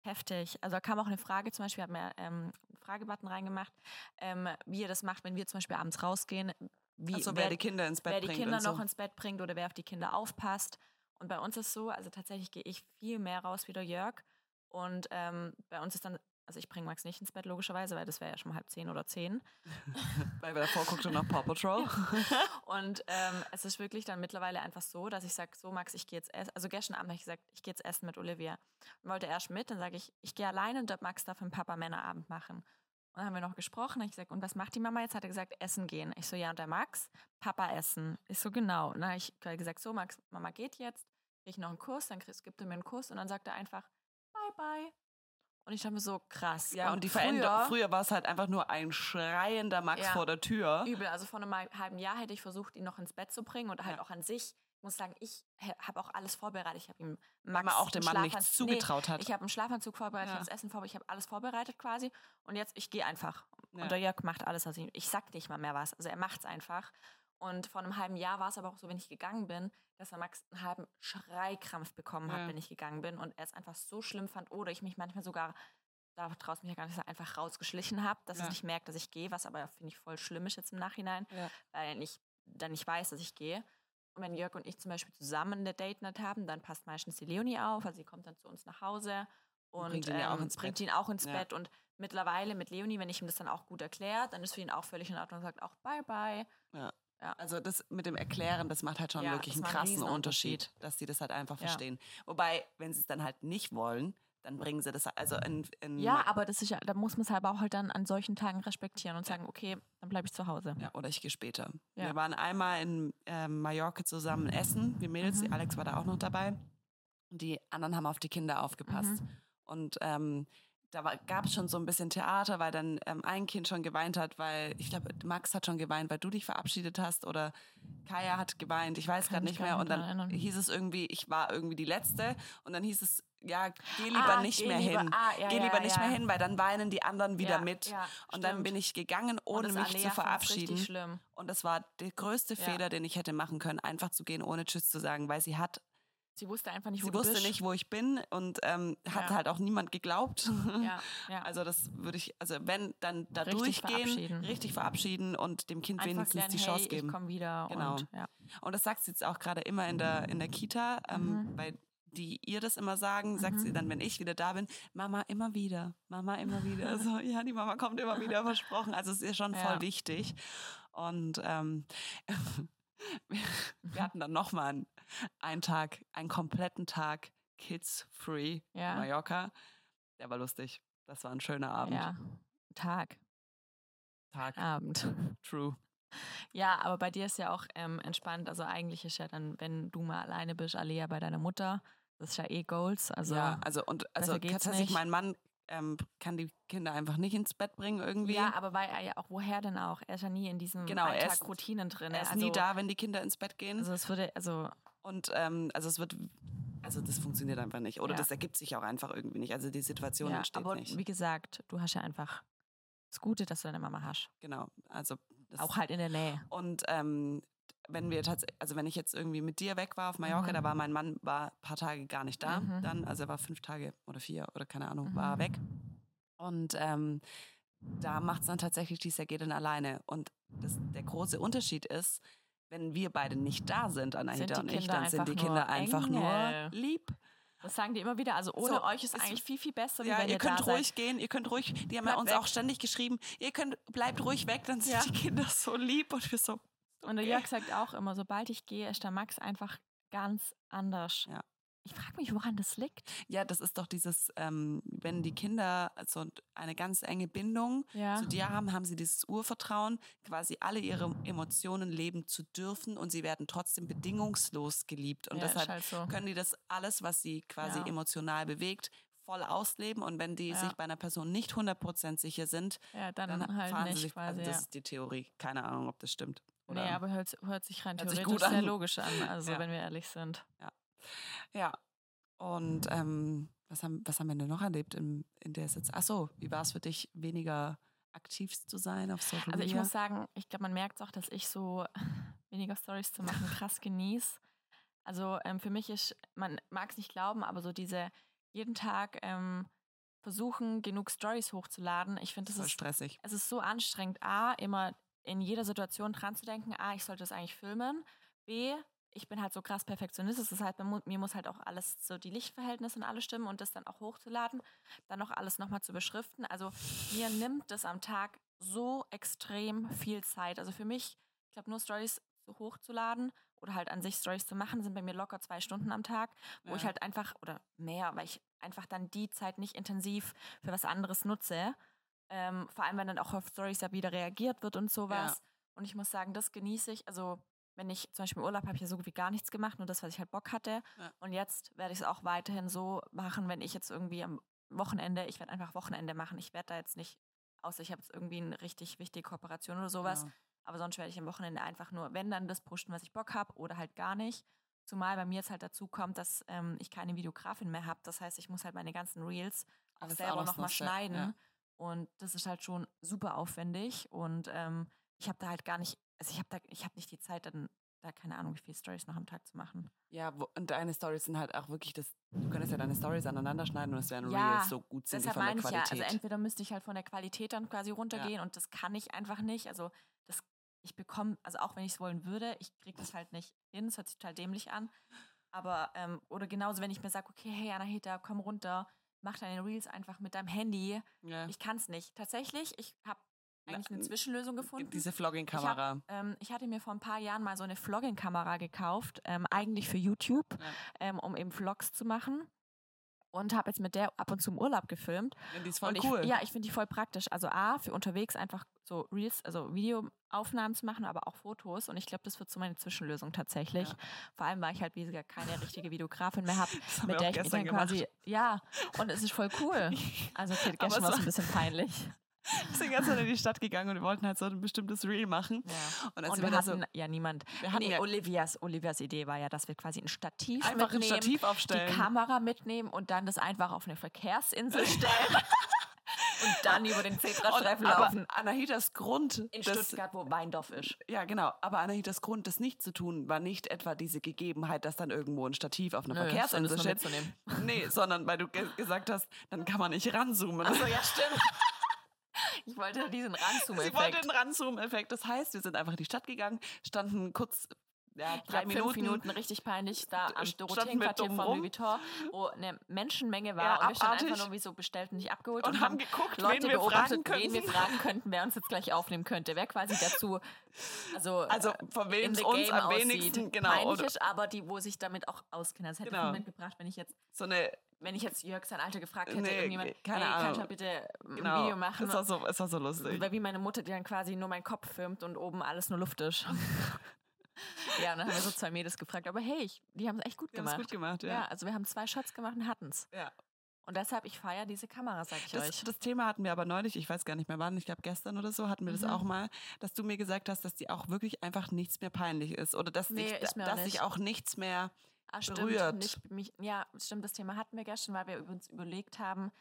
heftig. Also da kam auch eine Frage, zum Beispiel, wir haben ja ähm, einen Fragebutton reingemacht, ähm, wie ihr das macht, wenn wir zum Beispiel abends rausgehen, wie, also, wer, die Kinder ins Bett wer die bringt. Kinder und so. noch ins Bett bringt oder wer auf die Kinder aufpasst. Und bei uns ist so, also tatsächlich gehe ich viel mehr raus wie der Jörg. Und ähm, bei uns ist dann, also ich bringe Max nicht ins Bett logischerweise, weil das wäre ja schon mal halb zehn oder zehn. <laughs> Weil wir davor guckten nach Paw Patrol. <laughs> Und ähm, es ist wirklich dann mittlerweile einfach so, dass ich sage, so Max, ich gehe jetzt essen. Also gestern Abend habe ich gesagt, ich gehe jetzt essen mit Olivia. Und wollte erst mit, dann sage ich, ich gehe alleine und Max darf mit dem Papa Männerabend machen. Und dann haben wir noch gesprochen. Ich gesagt, und was macht die Mama jetzt? Hat er gesagt, essen gehen. Ich so, ja, und der Max, Papa essen. Ich so, genau. Und dann habe ich gesagt, so Max, Mama geht jetzt, kriege ich noch einen Kuss, dann krieg- gibt er mir einen Kuss und dann sagt er einfach, bye bye. Und ich dachte mir so, krass. Ja, und die Veränderung. Früher war es halt einfach nur ein schreiender Max Ja. vor der Tür. Übel. Also vor einem halben Jahr hätte ich versucht, ihn noch ins Bett zu bringen und halt Ja. auch an sich. Ich muss sagen, ich habe auch alles vorbereitet. Ich habe ihm Weil Max man auch dem Mann nichts zugetraut hat. Ich habe einen Schlafanzug vorbereitet, Ja. ich habe das Essen vorbereitet, ich habe alles vorbereitet quasi. Und jetzt, ich gehe einfach. Und der Jörg macht alles. Also ich, ich sag nicht mal mehr was. Also er macht es einfach. Und vor einem halben Jahr war es aber auch so, wenn ich gegangen bin, dass er Max einen halben Schreikrampf bekommen hat, Ja. wenn ich gegangen bin. Und er es einfach so schlimm fand. Oder ich mich manchmal sogar, da traust mich ja gar nicht, dass er einfach rausgeschlichen habe, dass Ja. er nicht merkt, dass ich gehe, was aber finde ich voll schlimm ist jetzt im Nachhinein Ja. weil ich dann nicht weiß, dass ich gehe. Und wenn Jörg und ich zum Beispiel zusammen eine Date Night haben, dann passt meistens die Leonie auf, also sie kommt dann zu uns nach Hause und bringt ihn ja auch ähm, ins bringt Bett. ihn auch ins Ja. Bett. Und mittlerweile mit Leonie, wenn ich ihm das dann auch gut erkläre, dann ist für ihn auch völlig in Ordnung und sagt auch Bye Bye. Also das mit dem Erklären, das macht halt schon Ja, wirklich einen ein krassen Riesenunterschied. Unterschied, dass die das halt einfach Ja. verstehen. Wobei, wenn sie es dann halt nicht wollen, dann bringen sie das also in, in Ja, aber das ist ja, da muss man es aber auch halt dann an solchen Tagen respektieren und sagen, okay, dann bleibe ich zu Hause. Ja, oder ich gehe später. Ja. Wir waren einmal in ähm, Mallorca zusammen essen, wir Mädels, Mhm. Alex war da auch noch dabei. Und die anderen haben auf die Kinder aufgepasst. Mhm. Und ähm, da gab es schon so ein bisschen Theater, weil dann ähm, ein Kind schon geweint hat, weil ich glaube, Max hat schon geweint, weil du dich verabschiedet hast oder Kaya hat geweint, ich weiß gerade nicht mehr. Und dann erinnern. hieß es irgendwie, ich war irgendwie die Letzte und dann hieß es, ja, geh lieber Ah, nicht geh mehr lieber- hin. ah, ja, geh ja, lieber nicht ja. mehr hin, weil dann weinen die anderen wieder Ja, mit. ja, und dann bin ich gegangen, ohne mich Alea zu verabschieden. Und das war der größte Ja. Fehler, den ich hätte machen können, einfach zu gehen, ohne Tschüss zu sagen, weil sie hat, Sie wusste einfach nicht, wo sie wusste bist. nicht, wo ich bin und ähm, hat Ja. halt auch niemand geglaubt. Ja, <laughs> ja. Also das würde ich, also wenn, dann da Richtig durchgehen, verabschieden. richtig verabschieden und dem Kind einfach wenigstens klären, die hey, Chance ich geben. komme wieder. Genau. Und, ja. Und das sagt sie jetzt auch gerade immer in der, in der Kita, ähm, Mhm. weil die ihr das immer sagen, sagt Mhm. sie dann, wenn ich wieder da bin, Mama immer wieder, Mama immer wieder. <laughs> So, ja, die Mama kommt immer wieder, versprochen. Also es ist schon Ja. voll wichtig. Und ähm, <laughs> wir, hatten dann nochmal einen, einen Tag, einen kompletten Tag Kids-Free Ja. in Mallorca. Der war lustig. Das war ein schöner Abend. ja. Tag, Tag. Abend. True. Ja, aber bei dir ist ja auch ähm, entspannt. Also eigentlich ist ja dann, wenn du mal alleine bist, Alea bei deiner Mutter. Das ist ja eh Goals. Also ja, also und also tatsächlich nicht. mein Mann ähm, kann die Kinder einfach nicht ins Bett bringen irgendwie. ja, aber weil er ja auch, woher denn auch? Er ist ja nie in diesem Genau, Alltag ist- Routinen drin. er ist also, nie da, wenn die Kinder ins Bett gehen. Also es würde, also und ähm, also es wird, also das funktioniert einfach nicht. Oder Ja. das ergibt sich auch einfach irgendwie nicht. Also die Situation ja, entsteht aber nicht. wie gesagt, du hast ja einfach das Gute, dass du deine Mama hast. Genau. Also das Auch halt in der Nähe. Und ähm, wenn wir tatsächlich, also wenn ich jetzt irgendwie mit dir weg war auf Mallorca, Mhm. da war mein Mann war ein paar Tage gar nicht da. Mhm. Dann, also er war fünf Tage oder vier oder keine Ahnung, Mhm. war er weg. Und ähm, da macht es dann tatsächlich die Sergei dann alleine. Und das, der große Unterschied ist, wenn wir beide nicht da sind, Anahita und ich, dann sind die Kinder nur einfach nur Engel. lieb. Das sagen die immer wieder. Also ohne So, euch ist es- eigentlich viel, viel besser, Ja, ihr ihr könnt ruhig seid. gehen, ihr könnt ruhig, die haben ja Bleibt uns weg. auch ständig geschrieben, ihr könnt, bleibt ruhig weg, dann sind Ja. die Kinder so lieb und wir so, Und der. Jörg sagt auch immer, sobald ich gehe, ist der Max einfach ganz anders. Ja. Ich frage mich, woran das liegt. Ja, das ist doch dieses, ähm, wenn die Kinder so eine ganz enge Bindung Ja. zu dir haben, haben sie dieses Urvertrauen, quasi alle ihre Emotionen leben zu dürfen und sie werden trotzdem bedingungslos geliebt. Und ja, deshalb halt so. können die das alles, was sie quasi Ja. emotional bewegt, voll ausleben. Und wenn die sich bei einer Person nicht 100% sicher sind, dann, dann halt fahren sie sich, quasi. also das ist die Theorie. Keine Ahnung, ob das stimmt. Oder, Nee, aber hört, hört sich rein Hört sich theoretisch gut sehr an. logisch an, also Ja. wenn wir ehrlich sind. Ja. Und ähm, was, haben, was haben wir denn noch erlebt in, in der Sitz? Ach so, wie war es für dich, weniger aktiv zu sein auf Social Also ich Media? muss sagen, ich glaube, man merkt auch, dass ich so <laughs> weniger Stories zu machen krass genieße. Also ähm, für mich ist, man mag es nicht glauben, aber so diese jeden Tag ähm, versuchen, genug Stories hochzuladen. Ich finde, das voll ist stressig. es ist so anstrengend, A, immer in jeder Situation dran zu denken, A, ich sollte das eigentlich filmen, B, ich bin halt so krass Perfektionist, das ist halt, mir mu- mir muss halt auch alles, so die Lichtverhältnisse und alles stimmen und das dann auch hochzuladen, dann noch alles nochmal zu beschriften. Also mir nimmt das am Tag so extrem viel Zeit. Also für mich, ich glaube, nur Stories so hochzuladen oder halt an sich Stories zu machen, sind bei mir locker zwei Stunden am Tag, wo ich Ja. halt einfach, oder mehr, weil ich einfach dann die Zeit nicht intensiv für was anderes nutze. Ähm, vor allem, wenn dann auch auf Stories ja wieder reagiert wird und sowas. Und ich muss sagen, das genieße ich. Also, wenn ich zum Beispiel im Urlaub habe ich ja so gut wie gar nichts gemacht, nur das, was ich halt Bock hatte. Ja. Und jetzt werde ich es auch weiterhin so machen, wenn ich jetzt irgendwie am Wochenende, ich werde einfach Wochenende machen. Ich werde da jetzt nicht, außer ich habe jetzt irgendwie eine richtig wichtige Kooperation oder sowas. Genau. Aber sonst werde ich am Wochenende einfach nur, wenn dann das pushen, was ich Bock habe oder halt gar nicht. Zumal bei mir jetzt halt dazu kommt, dass ähm, ich keine Videografin mehr habe. Das heißt, ich muss halt meine ganzen Reels auch Alles selber nochmal schneiden. ja. Und das ist halt schon super aufwendig. Und ähm, ich habe da halt gar nicht, also ich habe da, ich habe nicht die Zeit, dann da keine Ahnung, wie viele Stories noch am Tag zu machen. Ja, wo, und deine Stories sind halt auch wirklich das, du könntest ja deine Stories aneinander schneiden und es wären Ja, Reels so gut sind die Deshalb von der meine ich ja, Qualität. also entweder müsste ich halt von der Qualität dann quasi runtergehen und das kann ich einfach nicht. Also das, ich bekomme, also auch wenn ich es wollen würde, ich kriege das halt nicht hin. Es hört sich total dämlich an. Aber, ähm, oder genauso, wenn ich mir sage, okay, hey Anahita, komm runter, mach deine Reels einfach mit deinem Handy. ja. Ich kann es nicht. Tatsächlich, ich habe eigentlich eine Zwischenlösung gefunden. Diese Vlogging-Kamera. Ähm, ich hatte mir vor ein paar Jahren mal so eine Vlogging-Kamera gekauft, ähm, eigentlich für YouTube, Ja. ähm, um eben Vlogs zu machen. Und habe jetzt mit der ab und zu im Urlaub gefilmt. Ja, die ist voll und ich, cool. Ja, ich finde die voll praktisch. Also A, für unterwegs einfach so Reels, also Videoaufnahmen zu machen, aber auch Fotos. Und ich glaube, das wird so meine Zwischenlösung tatsächlich. Ja. Vor allem, weil ich halt wie gesagt keine richtige Videografin mehr <laughs> habe, mit der ich mich dann gemacht. quasi. Ja, und es ist voll cool. <laughs> Also okay, gestern es war es ein bisschen peinlich. Wir <laughs> sind ganz in die Stadt gegangen und wir wollten halt so ein bestimmtes Reel machen. Ja. Und, dann Und wir wir da so hatten ja niemand. Wir hatten nee, ja- Olivias, Olivias Idee war ja, dass wir quasi ein Stativ einfach ein mitnehmen, Stativ aufstellen. die Kamera mitnehmen und dann das einfach auf eine Verkehrsinsel <laughs> stellen und dann über den Zebrastreifen aber laufen. Anahitas Grund, In das, Stuttgart, wo Weindorf ist. ja genau, aber Anahitas Grund, das nicht zu tun, war nicht etwa diese Gegebenheit, dass dann irgendwo ein Stativ auf einer Nö, Verkehrsinsel steht. Nee, sondern weil du ge gesagt hast, dann kann man nicht ranzoomen. Achso, ja, stimmt. <laughs> <laughs> Ich wollte diesen Sie wollte Ranzoom-Effekt. den Ranzoom-Effekt. Das heißt, wir sind einfach in die Stadt gegangen, standen kurz ja, drei Minuten. Minuten richtig peinlich da am wir Dorotheenquartier von rum. Louis Vuitton, wo eine Menschenmenge war Ja, und wir standen einfach nur wie so bestellt und nicht abgeholt Und haben geguckt, Leute wen wir beobachtet, fragen wen wir fragen könnten, wer uns jetzt gleich aufnehmen könnte, wer quasi dazu, also, Also äh, von wem in es uns am aussieht. wenigsten, genau. Peinlich ist, aber die, wo sich damit auch auskennen. Das hätte Genau. ich mitgebracht, wenn ich jetzt, so eine, wenn ich jetzt Jörg sein Alter gefragt hätte, Nee, irgendjemand, keine hey, Ahnung. kannst du bitte ein genau. Video machen? Es war so, es war so lustig. Weil wie meine Mutter, die dann quasi nur meinen Kopf filmt und oben alles nur Luft ist. <laughs> <laughs> ja, und dann haben wir so zwei Mädels gefragt, aber hey, ich, die haben es echt gut es gemacht. gut gemacht, ja. ja. also wir haben zwei Shots gemacht und hatten es. Ja. Und deshalb, ich feiere diese Kamera, sag ich Das, euch. das Thema hatten wir aber neulich, ich weiß gar nicht mehr wann, ich glaube gestern oder so, hatten wir das Mhm. auch mal, dass du mir gesagt hast, dass dir auch wirklich einfach nichts mehr peinlich ist oder dass, Nee, auch dass nicht. auch nichts mehr Ah, stimmt. berührt. Nicht mich, ja, stimmt, das Thema hatten wir gestern, weil wir uns überlegt haben,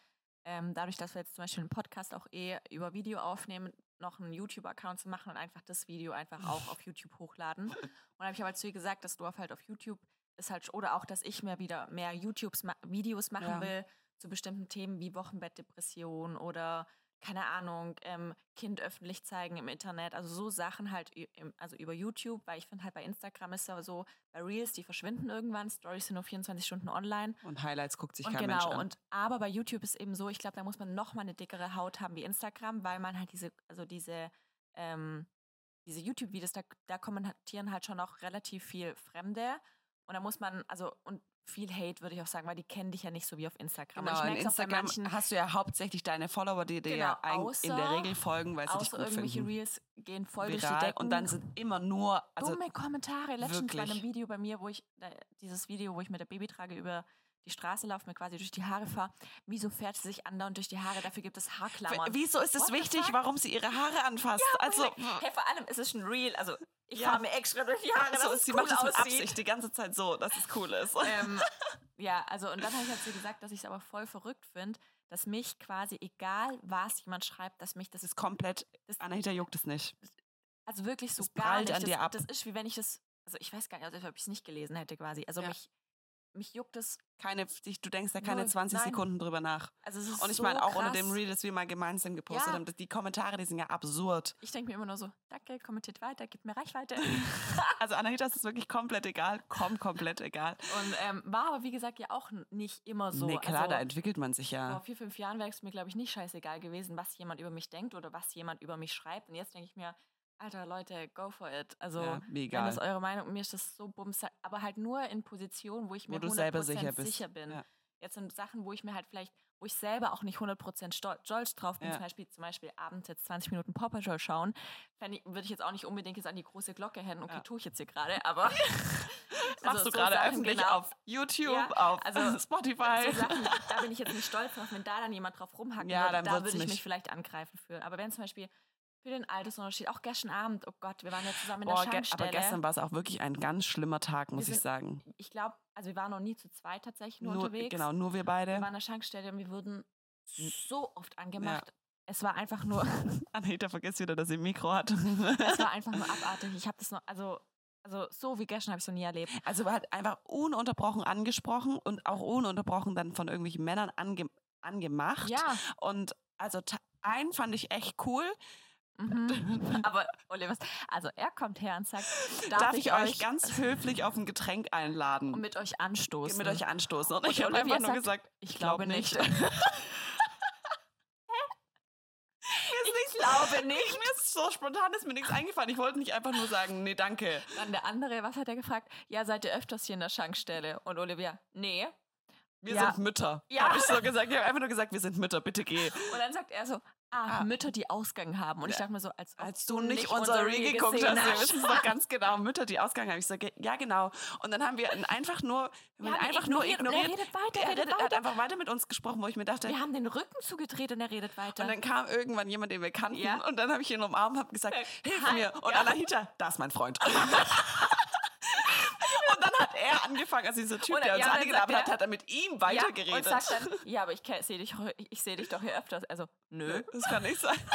ähm, dadurch, dass wir jetzt zum Beispiel einen Podcast auch eh über Video aufnehmen, noch einen YouTube-Account zu machen und einfach das Video einfach auch auf <laughs> YouTube hochladen. Und dann habe ich aber zu ihr gesagt, dass du auf halt auf YouTube ist halt, oder auch, dass ich mir wieder mehr YouTubes ma Videos machen Ja. will zu bestimmten Themen wie Wochenbettdepression oder keine Ahnung, ähm, Kind öffentlich zeigen im Internet, also so Sachen halt, im, also über YouTube, weil ich finde halt bei Instagram ist ja so, bei Reels, die verschwinden irgendwann, Stories sind nur 24 Stunden online. Und Highlights guckt sich Und kein genau, Mensch an. und aber bei YouTube ist eben so, ich glaube, da muss man noch mal eine dickere Haut haben wie Instagram, weil man halt diese, also diese, ähm, diese YouTube-Videos, da, da kommentieren halt schon auch relativ viel Fremde. Und da muss man, also, und viel Hate, würde ich auch sagen, weil die kennen dich ja nicht so wie auf Instagram. Genau, bei Instagram hast du ja hauptsächlich deine Follower, die dir ja Genau, in der Regel folgen, weil sie dich gut irgendwelche finden. Reels gehen voll durch die. Decken. Und dann sind immer nur, also dumme Kommentare. Letztens bei einem wirklich. Video bei mir, wo ich, da, dieses Video, wo ich mit der Babytrage über die Straße laufe, mir quasi durch die Haare fahre. Wieso fährt sie sich andauernd durch die Haare? Dafür gibt es Haarklammern. wieso ist es What wichtig, warum sie ihre Haare anfasst? also, hey, vor allem ist es ein Real. Also, ich Ja. fahre mir extra durch die Haare, also dass es sie cool macht es mit aussieht. Absicht die ganze Zeit so, dass es cool ist. ähm, <laughs> ja, also und dann habe ich halt so gesagt, dass ich es aber voll verrückt finde, dass mich quasi, egal was jemand schreibt, dass mich das Das ist komplett, Das- Anahita juckt es nicht. also wirklich so das gar nicht. an das, dir ab. das ist wie wenn ich das, also ich weiß gar nicht, also ob ich es nicht gelesen hätte quasi. Also Ja. mich, mich juckt es, Keine, du denkst da keine Null. 20 Nein. Sekunden drüber nach. also es ist Und ich so meine, auch krass. unter dem Reel, das wir mal gemeinsam gepostet Ja. haben, die Kommentare, die sind ja absurd. Ich denke mir immer nur so, danke, kommentiert weiter, gibt mir Reichweite. <laughs> Also Anahita ist es wirklich komplett egal, kommt komplett egal. Und ähm, war aber, wie gesagt, ja auch nicht immer so. nee, klar, also, da entwickelt man sich ja. Vor vier, fünf Jahren wäre es mir, glaube ich, nicht scheißegal gewesen, was jemand über mich denkt oder was jemand über mich schreibt. Und jetzt denke ich mir, Alter, Leute, go for it. Also, ja, wenn mega. das eure Meinung, mir ist das so bums, aber halt nur in Positionen, wo ich mir Wo du 100% selber sicher bist. sicher bin. Ja. Jetzt sind Sachen, wo ich mir halt vielleicht, wo ich selber auch nicht 100% stol- stolz drauf bin, Ja. zum, Beispiel, zum Beispiel abends jetzt 20 Minuten Paw Patrol schauen, würde ich jetzt auch nicht unbedingt jetzt an die große Glocke hängen. Okay, tue ich jetzt hier gerade, aber. Das <laughs> <laughs> machst also du so gerade Sachen, öffentlich genau. auf YouTube, Ja, auf also <laughs> Spotify. so Sachen, da bin ich jetzt nicht stolz drauf, wenn da dann jemand drauf rumhacken Ja, würde, dann da würde ich mich vielleicht angreifen für. Aber wenn zum Beispiel für den Altersunterschied, auch gestern Abend, oh Gott, wir waren ja zusammen in der ge Schankstelle. aber gestern war es auch wirklich ein ganz schlimmer Tag, muss Wir ich sind- sagen. ich glaube, also wir waren noch nie zu zweit tatsächlich nur, Nur, unterwegs. genau, nur wir Wir beide. waren an der Schankstelle und wir wurden so oft angemacht. Es war einfach nur, <laughs> Anahita vergisst wieder, dass sie ein Mikro hat. <laughs> es war einfach nur <laughs> abartig. Ich habe das noch, also, also so wie gestern habe ich es noch nie erlebt. Also halt einfach ununterbrochen angesprochen und auch ununterbrochen dann von irgendwelchen Männern ange angemacht. Ja, Und also einen fand ich echt cool. Mhm. <laughs> aber Oliver, also er kommt her und sagt, darf, Darf, ich euch ganz höflich auf ein Getränk einladen? und mit euch anstoßen? mit euch anstoßen. Und, Und ich habe einfach nur sagt, gesagt, ich glaube nicht. ich glaube nicht. Mir ist so spontan ist mir nichts eingefallen. Ich wollte nicht einfach nur sagen, nee, danke. Dann der andere, was hat er gefragt? Ja, seid ihr öfters hier in der Schankstelle? Und Olivia, nee. Wir Ja. sind Mütter. Ja. Habe ich so gesagt. Ich habe einfach nur gesagt, wir sind Mütter, bitte geh. Und dann sagt er so, ah, Ah. Mütter, die Ausgang haben. Und ich dachte mir so, als, Als du nicht unser Reel geguckt hast, wir wissen es doch ganz genau. Mütter, die ausgegangen haben. Ich sage, ja, genau. Und dann haben wir einfach nur, <laughs> wir haben einfach nur ignoriert er ignoriert. redet weiter, er, redet redet, er hat weiter. einfach weiter mit uns gesprochen, wo ich mir dachte, Wir haben den Rücken zugedreht und er redet weiter. Und dann kam irgendwann jemand, den wir kannten. Ja. Und dann habe ich ihn umarmt und habe gesagt, hilf Hi. mir. Und Ja. Anahita, da ist mein Freund. <laughs> und dann hat er angefangen, also dieser Typ, Oder- der uns ja, angelabert hat, er- hat er mit ihm ja, und weitergeredet. sagt dann, <laughs> ja, aber ich sehe dich, ich seh dich doch hier öfters. Also, nö. das kann nicht sein. <laughs>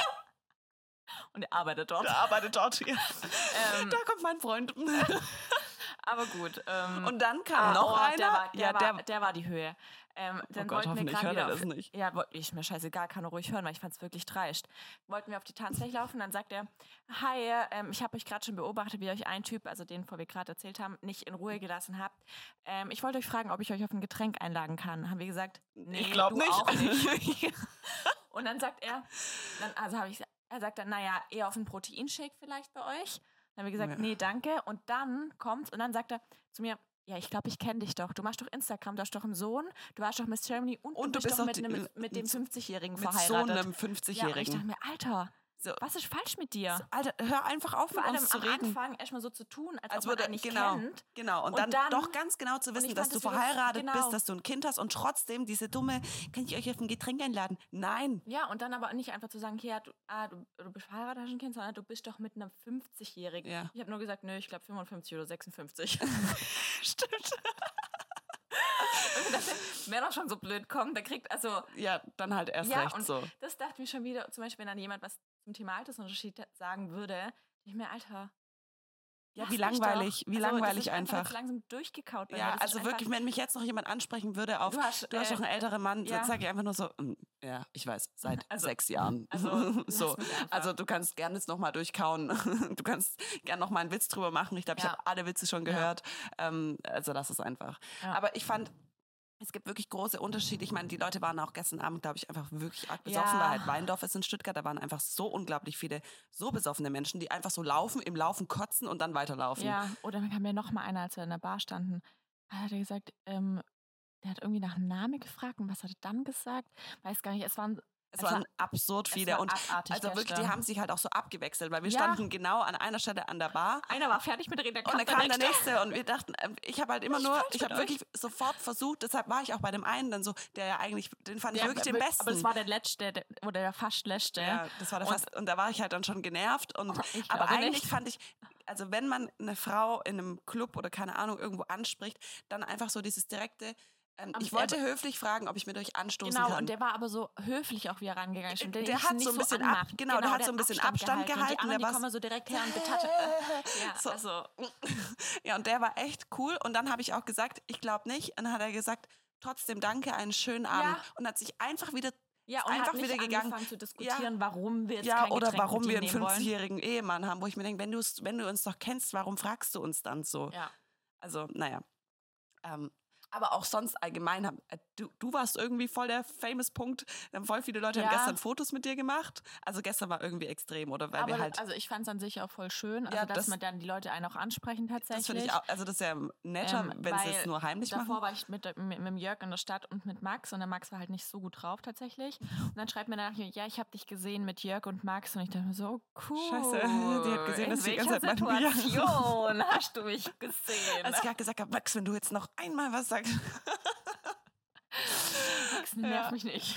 Und er arbeitet dort. Der arbeitet dort. hier. Ähm, Da kommt mein Freund. <laughs> aber gut. Ähm, Und dann kam ah, noch oh, einer. Der war, der, ja, war, der, der war die Höhe. Ähm, dann oh Gott, wollten wir gerade er das nicht. Ja, ich mir scheißegal, kann er ruhig hören, weil ich fand es wirklich dreist. Wollten wir auf die Tanzfläche laufen, dann sagt er, hi, ähm, ich habe euch gerade schon beobachtet, wie euch ein Typ, also den, vor wir gerade erzählt haben, nicht in Ruhe gelassen habt. Ähm, ich wollte euch fragen, ob ich euch auf ein Getränk einladen kann. Haben wir gesagt, nee, ich glaube nicht. Nicht. <laughs> Und dann sagt er, dann, also habe ich, er sagt dann, naja, eher auf einen Proteinshake vielleicht bei euch. Dann haben wir gesagt, Ja. nee, danke. Und dann kommt's und dann sagt er zu mir, ja, ich glaube, ich kenne dich doch. Du machst doch Instagram, du hast doch einen Sohn, du warst doch Miss Germany und, Und du bist, bist doch mit, die- einem, mit dem mit- 50-Jährigen mit so verheiratet. einem ja, und ich dachte 50-Jährigen. mir, Alter, So, was ist falsch mit dir? Alter, hör einfach auf, Vor mit allem uns zu am reden. Anfang erstmal so zu tun, als, Als ob man nicht genau. kennt. Genau, und, Und dann, dann- doch ganz genau zu wissen, dass du verheiratet genau. bist, dass du ein Kind hast und trotzdem diese dumme, kann ich euch auf ein Getränk einladen? Nein. Ja, und dann aber nicht einfach zu sagen, ja, du, ah, du, du bist verheiratet, hast ein Kind, sondern du bist doch mit einem 50-Jährigen. Ja. Ich habe nur gesagt, nö, ich glaube 55 oder 56. <laughs> <laughs> Stimmt. Wer doch schon so blöd kommt, der kriegt, also, Ja, dann halt erst Ja, recht und so. das dachte ich schon wieder, zum Beispiel, wenn dann jemand was zum Thema Altersunterschied sagen würde, ich mir, Alter, Ja, wie langweilig, wie Also, langweilig einfach. jetzt langsam durchgekaut. bei. Ja, also einfach- wirklich, wenn mich jetzt noch jemand ansprechen würde auf, Du hast, du hast äh, doch einen älteren Mann, ja. dann sage ich einfach nur so, "Mm, ja, ich weiß, seit Also- sechs Jahren. also, <laughs> so, einfach. also du kannst gerne jetzt nochmal durchkauen. <laughs> Du kannst gerne nochmal einen Witz drüber machen. Ich glaube, ich Ja. habe alle Witze schon Ja. gehört. Ähm, also lass es einfach. Ja. Aber ich fand, es gibt wirklich große Unterschiede. Ich meine, die Leute waren auch gestern Abend, glaube ich, einfach wirklich arg besoffen, Ja. weil halt Weindorf ist in Stuttgart. Da waren einfach so unglaublich viele so besoffene Menschen, die einfach so laufen, im Laufen kotzen und dann weiterlaufen. Ja, oder dann kam ja noch mal einer, als wir in der Bar standen, hat er gesagt, ähm, der hat irgendwie nach einem Namen gefragt und was hat er dann gesagt? Weiß gar nicht, es waren, Es Es war- waren absurd es viele war und also wirklich, die gestern. haben sich halt auch so abgewechselt, weil wir Ja. standen genau an einer Stelle an der Bar. einer war fertig mit Reden, Und dann kam der nächste und wir dachten, ähm, ich habe halt immer nur, ich habe wirklich sofort versucht, deshalb war ich auch bei dem einen dann so, der ja eigentlich, den fand ich wirklich den besten. Aber das war der letzte, der, oder der fast letzte. ja, das war der Und- fast, und da war ich halt dann schon genervt und, Ich aber eigentlich nicht. fand ich, also wenn man eine Frau in einem Club oder keine Ahnung irgendwo anspricht, dann einfach so dieses direkte, ähm, Aber ich wollte er- höflich fragen, ob ich mit euch anstoßen Genau, kann. und der war aber so höflich auch wieder rangegangen. Stimmt, Der nicht- hat so ein bisschen ab- anmachen. genau, der hat so ein bisschen Abstand Und die gehalten, anderen, der die kommen so direkt her und betatscht. <laughs> Ja, So. also, <laughs> Ja, und der war echt cool. Und dann habe ich auch gesagt, ich glaube nicht. Und dann hat er gesagt, trotzdem danke, einen schönen Abend. Ja. Und hat sich einfach wieder, ja, und einfach hat wieder gegangen. angefangen zu diskutieren, warum wir jetzt ja, kein oder Getränk warum wir einen nehmen wollen. 50-jährigen Ehemann haben, wo ich mir denke, wenn, wenn du uns doch kennst, warum fragst du uns dann so? Ja. Also, naja. Ähm, aber auch sonst allgemein, haben, äh, du, du warst irgendwie voll der famous Punkt. Voll viele Leute haben Ja. gestern Fotos mit dir gemacht. Also gestern war irgendwie extrem, oder? Weil Aber wir halt. also ich fand es an sich auch voll schön, also Ja, dass das- man dann die Leute einen auch ansprechen tatsächlich. das finde ich auch, also das ist ja netter, Ähm, wenn sie es nur heimlich Davor machen. war ich mit, mit, mit dem Jörg in der Stadt und mit Max und der Max war halt nicht so gut drauf tatsächlich. Und dann schreibt mir danach, ja, ich habe dich gesehen mit Jörg und Max und ich dachte mir so, cool. Scheiße, <laughs> die hat gesehen, in dass ich die ganze Zeit Situation <laughs> hast du mich gesehen? Als ich gerade gesagt habe, Max, wenn du jetzt noch einmal was sagst. Max nervt Ja. mich nicht.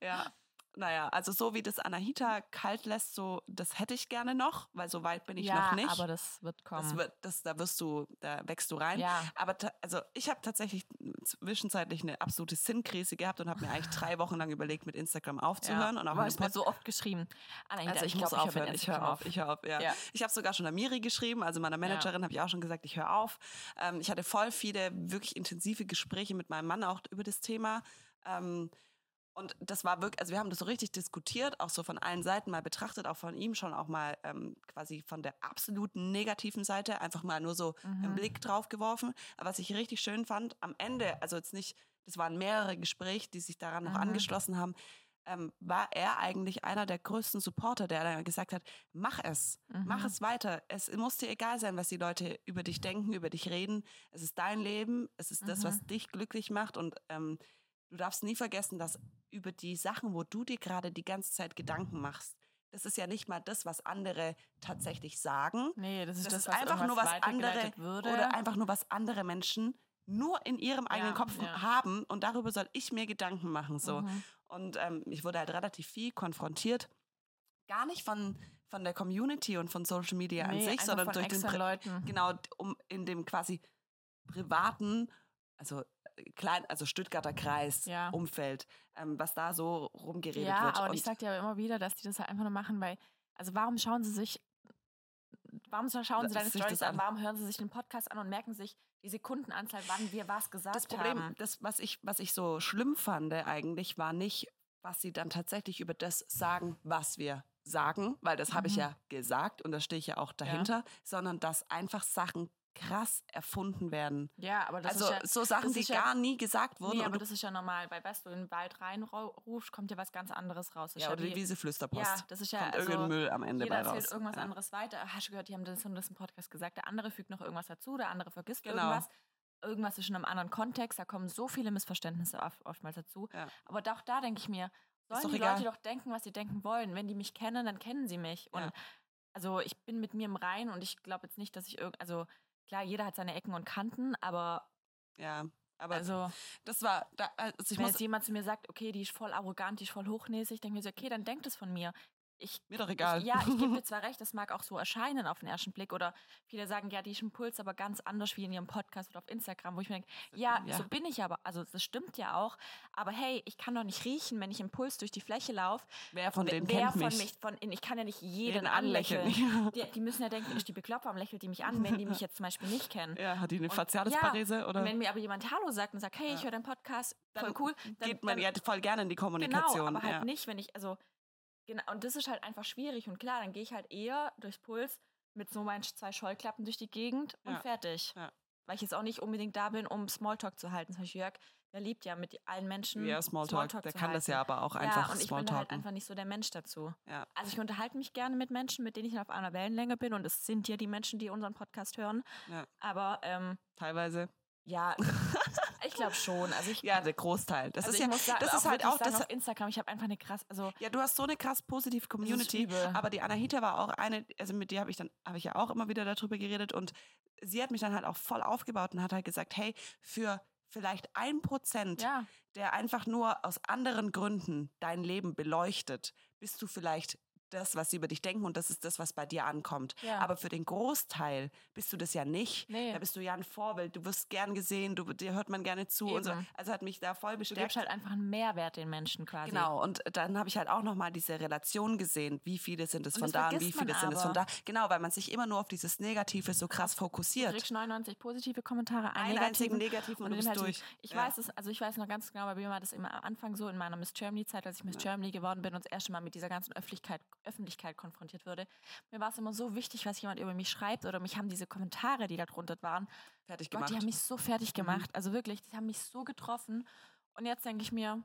ja. Naja, also so wie das Anahita kalt lässt, so das hätte ich gerne noch, weil so weit bin ich ja, noch nicht. aber das wird kommen. das wird, das, da wirst du, da wächst du rein. ja. Aber also ich habe tatsächlich zwischenzeitlich eine absolute Sinnkrise gehabt und habe mir eigentlich drei Wochen lang überlegt, mit Instagram aufzuhören. ja. Und auch hast dem mir so oft geschrieben. Anahita, also ich, glaub, muss mit aufhören, ich höre auf, ich höre auf. Ja. Ja. Ich habe sogar schon der Miri geschrieben, also meiner Managerin habe ich auch schon gesagt, ich höre auf. Ähm, ich hatte voll viele wirklich intensive Gespräche mit meinem Mann auch über das Thema. Ähm, und das war wirklich, also wir haben das so richtig diskutiert, auch so von allen Seiten mal betrachtet, auch von ihm schon auch mal ähm, quasi von der absoluten negativen Seite, einfach mal nur so einen Mhm. Blick drauf geworfen. Aber was ich richtig schön fand, am Ende, also jetzt nicht, das waren mehrere Gespräche, die sich daran noch Mhm. angeschlossen haben, ähm, war er eigentlich einer der größten Supporter, der dann gesagt hat, mach es, mach Mhm. es weiter. Es muss dir egal sein, was die Leute über dich denken, über dich reden. Es ist dein Leben, es ist das, was Mhm. dich glücklich macht und ähm, du darfst nie vergessen, dass über die Sachen, wo du dir gerade die ganze Zeit Gedanken machst, das ist ja nicht mal das, was andere tatsächlich sagen. Nee, das ist Das das, ist was einfach nur was andere würde. oder einfach nur was andere Menschen nur in ihrem eigenen Ja, Kopf ja. haben und darüber soll ich mir Gedanken machen so. Mhm. Und ähm, ich wurde halt relativ viel konfrontiert. Gar nicht von, von der Community und von Social Media an Nee, sich, einfach sondern durch den Pri Leuten. genau um in dem quasi privaten, also klein, also Stuttgarter Kreis, Ja. Umfeld, ähm, was da so rumgeredet ja, wird. aber und ich sag dir aber immer wieder, dass die das halt einfach nur machen, weil, also warum schauen sie sich, warum schauen sie deine Stories an, an. warum hören sie sich den Podcast an und merken sich die Sekundenanzahl, wann wir was gesagt das Problem, haben. das, was ich, was ich so schlimm fand eigentlich, war nicht, was sie dann tatsächlich über das sagen, was wir sagen, weil das habe ich Mhm. ja gesagt und da stehe ich ja auch dahinter, sondern dass einfach Sachen krass erfunden werden. Ja, aber das also ist ja, so Sachen, die ja- gar nie gesagt wurden. nee, aber das ist ja normal, weil weißt du, in den Wald reinrufst, kommt ja was ganz anderes raus. Das ja, oder die wie- Wiese Flüsterpost. ja, das ist ja Kommt also, irgendein Müll am Ende jeder bei erzählt raus. irgendwas ja. anderes weiter. Hast du gehört, die haben das und das im Podcast gesagt. Der andere fügt noch irgendwas dazu, der andere vergisst Genau. irgendwas. Irgendwas ist in einem anderen Kontext. Da kommen so viele Missverständnisse oft, oftmals dazu. Ja. Aber auch da denke ich mir, sollen die egal. Leute doch denken, was sie denken wollen. Wenn die mich kennen, dann kennen sie mich. Und Ja. also ich bin mit mir im Rein und ich glaube jetzt nicht, dass ich irgend, also klar, jeder hat seine Ecken und Kanten, aber ja, aber also das war, da, also ich wenn muss, jetzt jemand zu mir sagt, okay, die ist voll arrogant, die ist voll hochnäsig, denke ich mir so, okay, dann denkt es von mir. Ich, Mir doch egal. Ich, ja, ich gebe dir <laughs> zwar recht, das mag auch so erscheinen auf den ersten Blick oder viele sagen, ja, die ist im Puls aber ganz anders wie in ihrem Podcast oder auf Instagram, wo ich mir denke, ja, Ja. so bin ich aber, also das stimmt ja auch, aber hey, ich kann doch nicht riechen, wenn ich im Puls durch die Fläche laufe. Wer von denen Wer kennt von mich? mich, von, ich kann ja nicht jeden, Jeden anlächeln. <laughs> Die, die müssen ja denken, ist die bekloppt, warum lächelt die mich an, wenn die mich jetzt zum Beispiel nicht kennen. Ja, hat die eine Facialisparese ja, oder? Wenn mir aber jemand Hallo sagt und sagt, hey, ich höre deinen Podcast, voll Dann cool, dann, geht man dann, ja voll gerne in die Kommunikation. Genau, aber halt ja. nicht, wenn ich, also, genau, und das ist halt einfach schwierig. Und klar, dann gehe ich halt eher durchs Puls mit so meinen zwei Scheuklappen durch die Gegend und Ja, fertig. ja. Weil ich jetzt auch nicht unbedingt da bin, um Smalltalk zu halten. Zum Beispiel Jörg, der liebt ja mit allen Menschen. Ja, Smalltalk. Der zu kann das ja halten. aber auch Ja, einfach und ich bin halt einfach nicht so der Mensch dazu. Ja. Also ich unterhalte mich gerne mit Menschen, mit denen ich auf einer Wellenlänge bin. Und es sind ja die Menschen, die unseren Podcast hören. Ja. Aber ähm, Teilweise. Ja, <laughs> ich glaube schon. Also ich, Ja, der Großteil. Das also ist ja, sagen, das ist halt auch das. auf Instagram, ich habe einfach eine krass, also Ja, du hast so eine krass positive Community. Aber die Anahita war auch eine, also mit der habe ich dann, habe ich ja auch immer wieder darüber geredet und sie hat mich dann halt auch voll aufgebaut und hat halt gesagt, hey, für vielleicht ein Prozent, ja. der einfach nur aus anderen Gründen dein Leben beleuchtet, bist du vielleicht das, was sie über dich denken und das ist das, was bei dir ankommt. Ja. Aber für den Großteil bist du das ja nicht. Nee. Da bist du ja ein Vorbild, du wirst gern gesehen, du, dir hört man gerne zu und so. Also hat mich da voll Du bestärkt. gibst halt einfach einen Mehrwert den Menschen quasi. Genau, und dann habe ich halt auch nochmal diese Relation gesehen, wie viele sind es Und von da und wie viele sind es von da. Genau, weil man sich immer nur auf dieses Negative so krass Du fokussiert. kriegst 99 positive Kommentare, einen Einen einzigen negativen negativen und du bist halt durch. Ich Ja. weiß es, also ich weiß noch ganz genau, bei mir war das immer am Anfang so in meiner Miss Germany Zeit, als ich Miss Germany geworden bin und das erste Mal mit dieser ganzen Öffentlichkeit, Öffentlichkeit konfrontiert wurde. Mir war es immer so wichtig, was jemand über mich schreibt oder mich haben diese Kommentare, die da drunter waren, Fertig Gott, gemacht. die haben mich so fertig Mhm. gemacht. Also wirklich, die haben mich so getroffen. Und jetzt denke ich mir,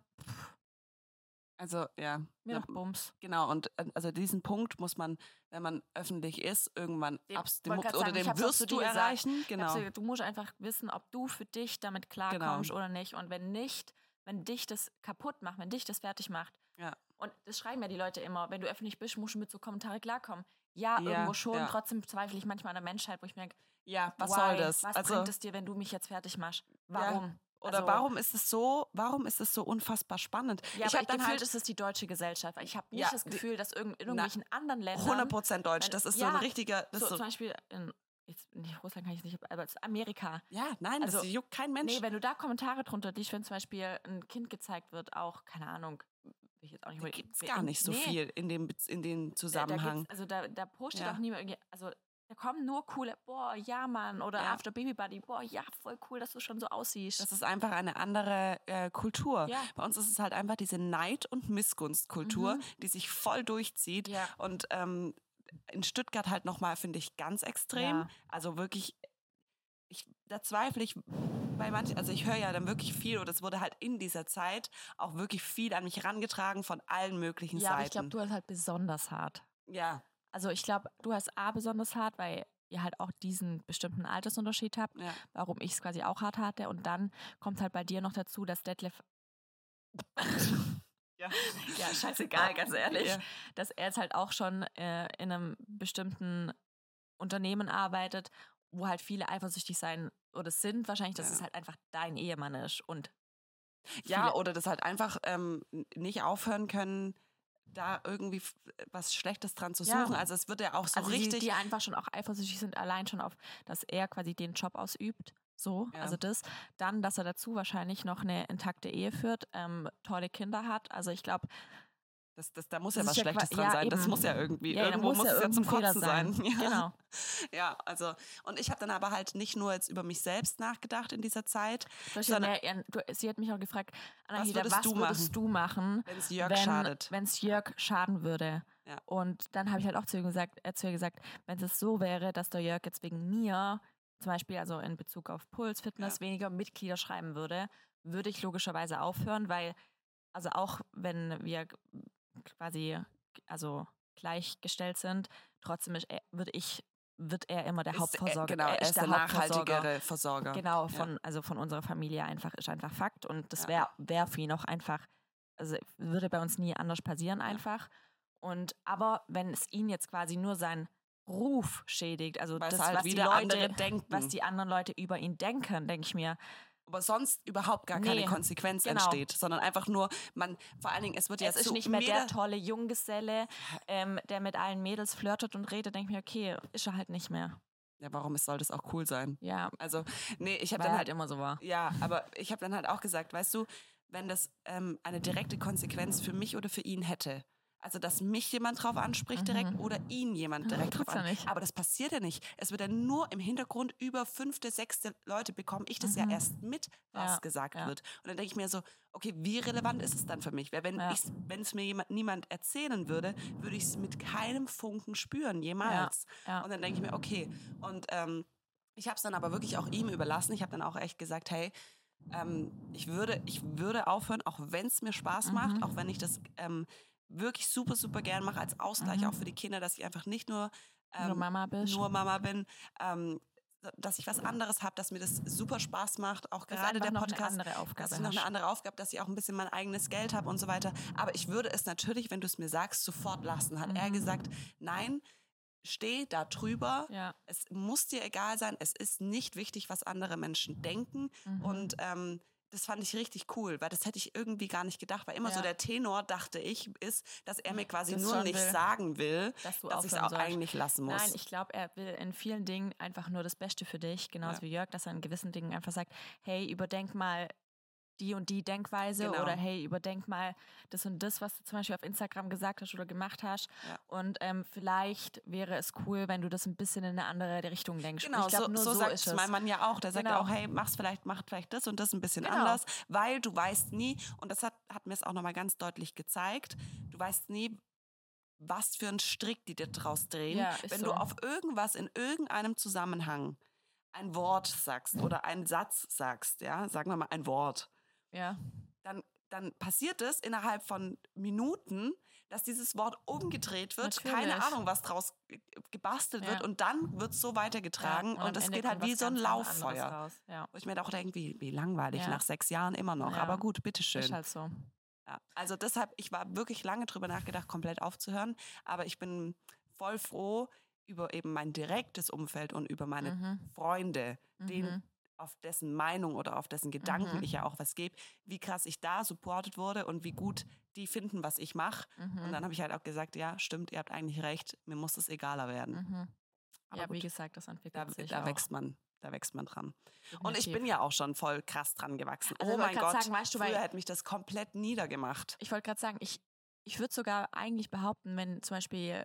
also ja, mir ja, doch Bums. genau. Und äh, also diesen Punkt muss man, wenn man öffentlich ist, irgendwann abs grad oder sagen, den wirst du erreichen. Genau. gesagt, du musst einfach wissen, ob du für dich damit klarkommst oder nicht. Und wenn nicht, wenn dich das kaputt macht, wenn dich das fertig macht. Ja. Und das schreiben ja die Leute immer, wenn du öffentlich bist, musst du mit so Kommentare klarkommen. Ja, Ja, irgendwo schon. ja. Trotzdem zweifle ich manchmal an der Menschheit, wo ich mir denke, Ja, was why? soll das? Was also, bringt es dir, wenn du mich jetzt fertig machst? Warum? oder Also- warum ist es so, warum ist es so unfassbar spannend? Ja, ich habe ich dann gefühlt halt ist es die deutsche Gesellschaft. Ich habe nicht Ja, das Gefühl, dass irgend, in irgendwelchen anderen Ländern 100% deutsch. Das ist so ja, ein richtiger, das so, so, zum Beispiel in jetzt, nee, Russland kann ich nicht, aber es ist Amerika. ja, nein, das also- juckt kein Mensch. Nee, wenn du da Kommentare drunter liest, wenn zum Beispiel ein Kind gezeigt wird, auch, keine Ahnung, will ich jetzt auch nicht da mal- gibt es gar nicht so nee, viel in dem, in dem da- Da Zusammenhang. gibt's, also da, da postet Ja. auch niemand irgendwie, also da kommen nur coole, boah, ja, Mann, oder Ja. After Baby Buddy, boah, ja, voll cool, dass du schon so aussiehst. Das ist einfach eine andere äh, Kultur. Ja. Bei uns ist es halt einfach diese Neid- und Missgunstkultur, Mhm. die sich voll durchzieht. Ja. Und ähm, in Stuttgart halt nochmal, finde ich, ganz extrem. Ja. Also wirklich, ich, da zweifle ich bei manchen, also ich höre ja dann wirklich viel oder es wurde halt in dieser Zeit auch wirklich viel an mich herangetragen von allen möglichen ja, aber ich Seiten. glaube, du hast halt besonders hart. ja, Also ich glaube, du hast A besonders hart, weil ihr halt auch diesen bestimmten Altersunterschied habt, ja. warum ich es quasi auch hart hatte. Und dann kommt halt bei dir noch dazu, dass Detlef, <laughs> <laughs> Ja. ja, scheißegal, ganz ehrlich, Ja. dass er jetzt halt auch schon äh, in einem bestimmten Unternehmen arbeitet, wo halt viele eifersüchtig sein oder sind wahrscheinlich, dass Ja. es halt einfach dein Ehemann ist. Und Ja, oder das halt einfach ähm, nicht aufhören können, da irgendwie f- was Schlechtes dran zu Ja. suchen. Also es wird ja auch so also richtig. die, die einfach schon auch eifersüchtig sind, allein schon auf, dass er quasi den Job ausübt. So, Ja. also das. Dann, dass er dazu wahrscheinlich noch eine intakte Ehe führt, ähm, tolle Kinder hat. Also ich glaube, Das, das, da muss Das ja was ja Schlechtes dran ja, sein. Das eben. muss ja irgendwie, ja, irgendwo muss, es ja zum Kotzen sein. <laughs> Ja. Genau. ja, also, und ich habe dann aber halt nicht nur jetzt über mich selbst nachgedacht in dieser Zeit, Sondern- sie hat mich auch gefragt, Anahita, würdest was du würdest machen? du machen, wenn es Jörg wenn schadet. es Jörg schaden würde? Ja. Und dann habe ich halt auch zu ihr gesagt, äh, zu ihr gesagt wenn es so wäre, dass der Jörg jetzt wegen mir, zum Beispiel also in Bezug auf Puls, Fitness, weniger Mitglieder schreiben würde, würde ich logischerweise aufhören, weil, also auch wenn wir quasi also gleichgestellt sind, trotzdem ist würde ich, wird er immer der Ist, Hauptversorger. äh, genau, er ist der, Hauptversorger. nachhaltigere Versorger. Genau, Ja. von, also von unserer Familie einfach, ist einfach Fakt. Und das Ja. wäre wär für ihn auch einfach, also würde bei uns nie anders passieren einfach. Und aber wenn es ihn jetzt quasi nur sein Ruf schädigt, also Weil das, halt was die Leute, denken. was die anderen Leute über ihn denken, denke ich mir, aber sonst überhaupt gar keine Nee, Konsequenz genau. entsteht, sondern einfach nur, man, vor allen Dingen, es wird ja Es ist zu nicht mehr der tolle Junggeselle, ähm, der mit allen Mädels flirtet und redet. Denke ich mir, okay, ist er halt nicht mehr. Ja, warum es soll das auch cool sein? Ja, Also, nee, ich habe dann halt halt immer so war. Ja, aber ich habe dann halt auch gesagt, weißt du, wenn das ähm, eine direkte Konsequenz für mich oder für ihn hätte, also dass mich jemand drauf anspricht direkt Mhm. oder ihn jemand direkt drauf tut's ja an. nicht. Aber das passiert ja nicht. Es wird ja nur im Hintergrund über fünfte, sechste Leute bekomme ich das ja Mhm. erst mit, was Ja, gesagt ja. wird. Und dann denke ich mir so, okay, wie relevant ist es dann für mich? Weil wenn Ja. wenn es mir jemand, niemand erzählen würde, würde ich es mit keinem Funken spüren, jemals. ja. Und dann denke ich mir, okay. Und ähm, ich habe es dann aber wirklich auch ihm überlassen. Ich habe dann auch echt gesagt, hey, ähm, ich, würde, ich würde aufhören, auch wenn es mir Spaß macht, Mhm. auch wenn ich das ähm, wirklich super, super gern mache als Ausgleich Mhm. auch für die Kinder, dass ich einfach nicht nur, ähm, Nur Mama bist. nur Mama bin, ähm, dass ich was anderes habe, dass mir das super Spaß macht, auch Das gerade der noch Podcast eine andere Aufgabe. dass ich noch eine hast. andere Aufgabe, dass ich auch ein bisschen mein eigenes Geld habe und so weiter. Aber ich würde es natürlich, wenn du es mir sagst, sofort lassen. Hat er Mhm. gesagt, nein, steh da drüber. Ja. Es muss dir egal sein. Es ist nicht wichtig, was andere Menschen denken. Mhm. Und ähm, das fand ich richtig cool, weil das hätte ich irgendwie gar nicht gedacht. Weil immer so Ja. der Tenor, dachte ich, ist, dass er mir quasi Das nur nicht will. sagen will, dass du dass ich es auch eigentlich lassen muss. Nein, ich glaube, er will in vielen Dingen einfach nur das Beste für dich, genauso Ja. wie Jörg, dass er in gewissen Dingen einfach sagt, hey, überdenk mal die und die Denkweise Genau. oder hey, überdenk mal das und das, was du zum Beispiel auf Instagram gesagt hast oder gemacht hast. Ja. Und ähm, vielleicht wäre es cool, wenn du das ein bisschen in eine andere Richtung denkst. Genau, ich glaub, so, nur so, so, sagt ist es mein Mann ja auch. Der sagt Genau. auch, hey, mach's vielleicht, macht vielleicht das und das ein bisschen Genau. anders, weil du weißt nie, und das hat, hat mir es auch nochmal ganz deutlich gezeigt, du weißt nie, was für einen Strick die dir draus drehen. Ja, Wenn so. du auf irgendwas in irgendeinem Zusammenhang ein Wort sagst oder einen Satz sagst, ja, sagen wir mal ein Wort, Ja, dann, dann passiert es innerhalb von Minuten, dass dieses Wort umgedreht wird, keine Natürlich. Ahnung, was draus ge- gebastelt wird Ja. und dann wird es so weitergetragen ja. und, Ende geht halt wie so ein Lauffeuer. Ja, Wo ich mir auch denke, wie, wie langweilig, nach sechs Jahren immer noch. Aber gut, bitteschön. ist halt so. Also deshalb, ich war wirklich lange drüber nachgedacht, komplett aufzuhören. Aber ich bin voll froh über eben mein direktes Umfeld und über meine Mhm. Freunde, denen, Mhm. Auf dessen Meinung oder auf dessen Gedanken Mhm. ich ja auch was gebe, wie krass ich da supportet wurde und wie gut die finden, was ich mache. Und Mhm. dann habe ich halt auch gesagt, ja, stimmt, ihr habt eigentlich recht, mir muss es egaler werden. Mhm. Aber Ja, wie gut, gesagt, das da, entwickelt sich da auch. wächst man, da wächst man dran. Und ich bin ja auch schon voll krass dran gewachsen. Also oh mein Gott, sagen, weißt du, früher hätte mich das komplett niedergemacht. Ich wollte gerade sagen, ich, ich würde sogar eigentlich behaupten, wenn zum Beispiel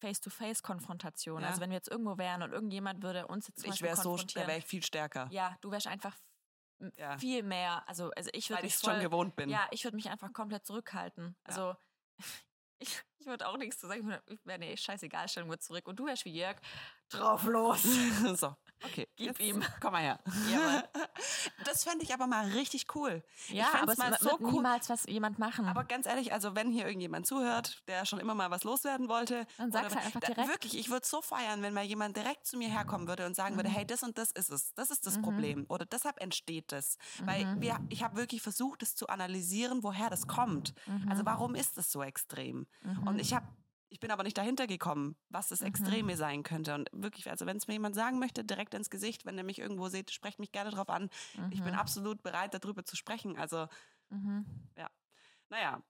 Face-to-Face-Konfrontation, Ja. also wenn wir jetzt irgendwo wären und irgendjemand würde uns jetzt zum Ich wäre so, da wäre ich viel stärker, ja, du wärst einfach Ja. viel mehr, also, also ich würde weil ich es schon gewohnt bin. ja, ich würde mich einfach komplett zurückhalten. Also <laughs> ich, ich würde auch nichts zu sagen, ich wäre nee, scheißegal, stellen wir zurück und du wärst wie Jörg, drauf los. <laughs> so, okay. Gib jetzt ihm. <laughs> Komm mal her. Jawohl. <laughs> Das fände ich aber mal richtig cool. Ja, fänd's aber es mal so cool. niemals was jemand machen. Aber ganz ehrlich, also wenn hier irgendjemand zuhört, der schon immer mal was loswerden wollte, Dann sag's halt einfach direkt. Wirklich, ich würde so feiern, wenn mal jemand direkt zu mir herkommen würde und sagen würde, Mhm. hey, das und das ist es, das ist das Mhm. Problem oder deshalb entsteht das. Weil Mhm. wir, ich habe wirklich versucht, es zu analysieren, woher das kommt. Also Mhm. warum ist es so extrem? Mhm. Und ich habe ich bin aber nicht dahinter gekommen, was das Mhm. Extreme sein könnte. Und wirklich, also wenn es mir jemand sagen möchte, direkt ins Gesicht, wenn ihr mich irgendwo seht, sprecht mich gerne drauf an. Ich bin Mhm. absolut bereit, darüber zu sprechen. Also, Mhm. naja.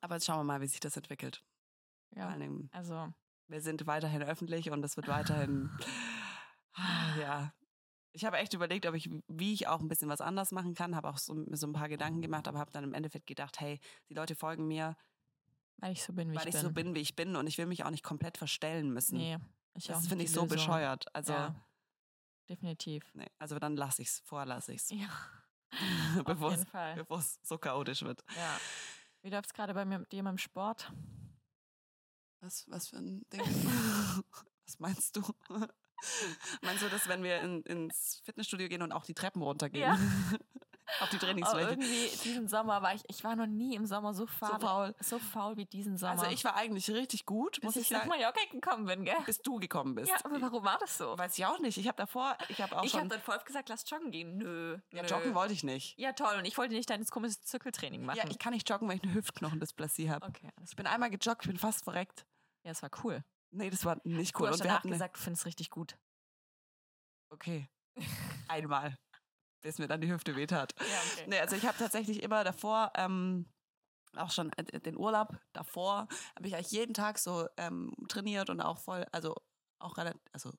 Aber jetzt schauen wir mal, wie sich das entwickelt. Ja, Dingen, also wir sind weiterhin öffentlich und es wird weiterhin, <laughs> Ah, ja. Ich habe echt überlegt, ob ich, wie ich auch ein bisschen was anders machen kann, habe auch so, so ein paar Gedanken gemacht, aber habe dann im Endeffekt gedacht, hey, die Leute folgen mir, weil ich so bin, wie weil ich ich bin. so bin, wie ich bin und ich will mich auch nicht komplett verstellen müssen. Nee, ich das finde ich so Lösung. bescheuert. Also, Ja, definitiv. nee, also dann lasse ich <laughs> es, vorher lasse ich es, Ja, bevor auf es so chaotisch wird. Ja. Wie läuft es gerade bei mir, dir mit dem Sport? Was, was für ein Ding? <laughs> was meinst du? <laughs> Meinst du, dass wenn wir in, ins Fitnessstudio gehen und auch die Treppen runtergehen? Ja. Auf die Aber Trainingsfläche. irgendwie diesen Sommer war ich, ich war noch nie im Sommer so faul, faul. so faul wie diesen Sommer. Also ich war eigentlich richtig gut, muss bis ich ich nach sagen, Mallorca gekommen bin, gell? bis du gekommen bist. Ja, aber warum war das so? Weiß ich auch nicht. Ich habe davor, ich habe auch Ich schon. habe dann voll oft gesagt, lass joggen gehen. Nö. ja, nö. joggen wollte ich nicht. Ja, toll. Und ich wollte nicht dein komisches Zirkeltraining machen. Ja, ich kann nicht joggen, weil ich eine Hüftknochendysplasie habe. okay, Ich bin einmal gejoggt, ich bin fast verreckt. Ja, es war cool. Nee, das war nicht Du cool. hast Und wir hatten gesagt, du findest es richtig gut. okay, einmal. Bis mir dann die Hüfte weht hat. Ja, okay. Nee, also ich habe tatsächlich immer davor, ähm, auch schon äh, den Urlaub davor, habe ich eigentlich jeden Tag so ähm, trainiert und auch voll, also auch relativ, also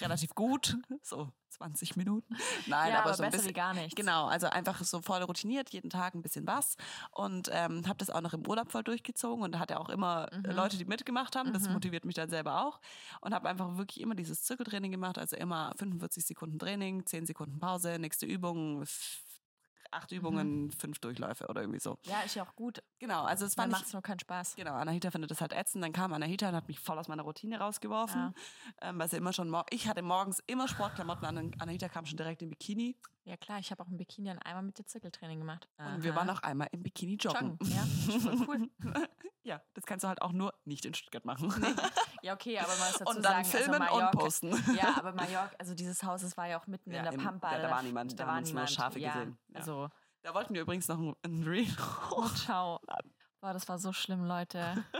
relativ gut, so 20 Minuten. Nein, ja, aber, aber so ein besser bisschen. wie gar nichts. Genau, also einfach so voll routiniert, jeden Tag ein bisschen was und ähm, habe das auch noch im Urlaub voll durchgezogen und hatte auch immer Mhm. Leute, die mitgemacht haben. Das Mhm. motiviert mich dann selber auch und habe einfach wirklich immer dieses Zirkeltraining gemacht, also immer 45 Sekunden Training, 10 Sekunden Pause, nächste Übung, acht Mhm. Übungen, fünf Durchläufe oder irgendwie so. Ja, ist ja auch gut. Genau, also es Dann fand macht es nur keinen Spaß. Genau, Anahita findet das halt ätzend. Dann kam Anahita und hat mich voll aus meiner Routine rausgeworfen. Ähm, weil sie immer schon, ich hatte morgens immer Sportklamotten an. Anahita kam schon direkt im Bikini. Ja klar, ich habe auch im Bikini dann einmal mit dir Zirkeltraining gemacht. Und wir Aha. waren auch einmal im Bikini joggen. Joggen. Ja, ist voll cool. <laughs> ja, das kannst du halt auch nur nicht in Stuttgart machen. Ja, okay, aber man muss <laughs> dazu und dann sagen, filmen also und Mallorca, posten. Ja, aber Mallorca, also dieses Haus, das war ja auch mitten Ja, in der im- Pampa. ja, da war niemand, da da haben war uns nur niemand. Schafe ja, gesehen. Ja. Also, Da wollten wir übrigens noch ein, ein Reel. oh, ciao. Boah, das war so schlimm, Leute. <laughs>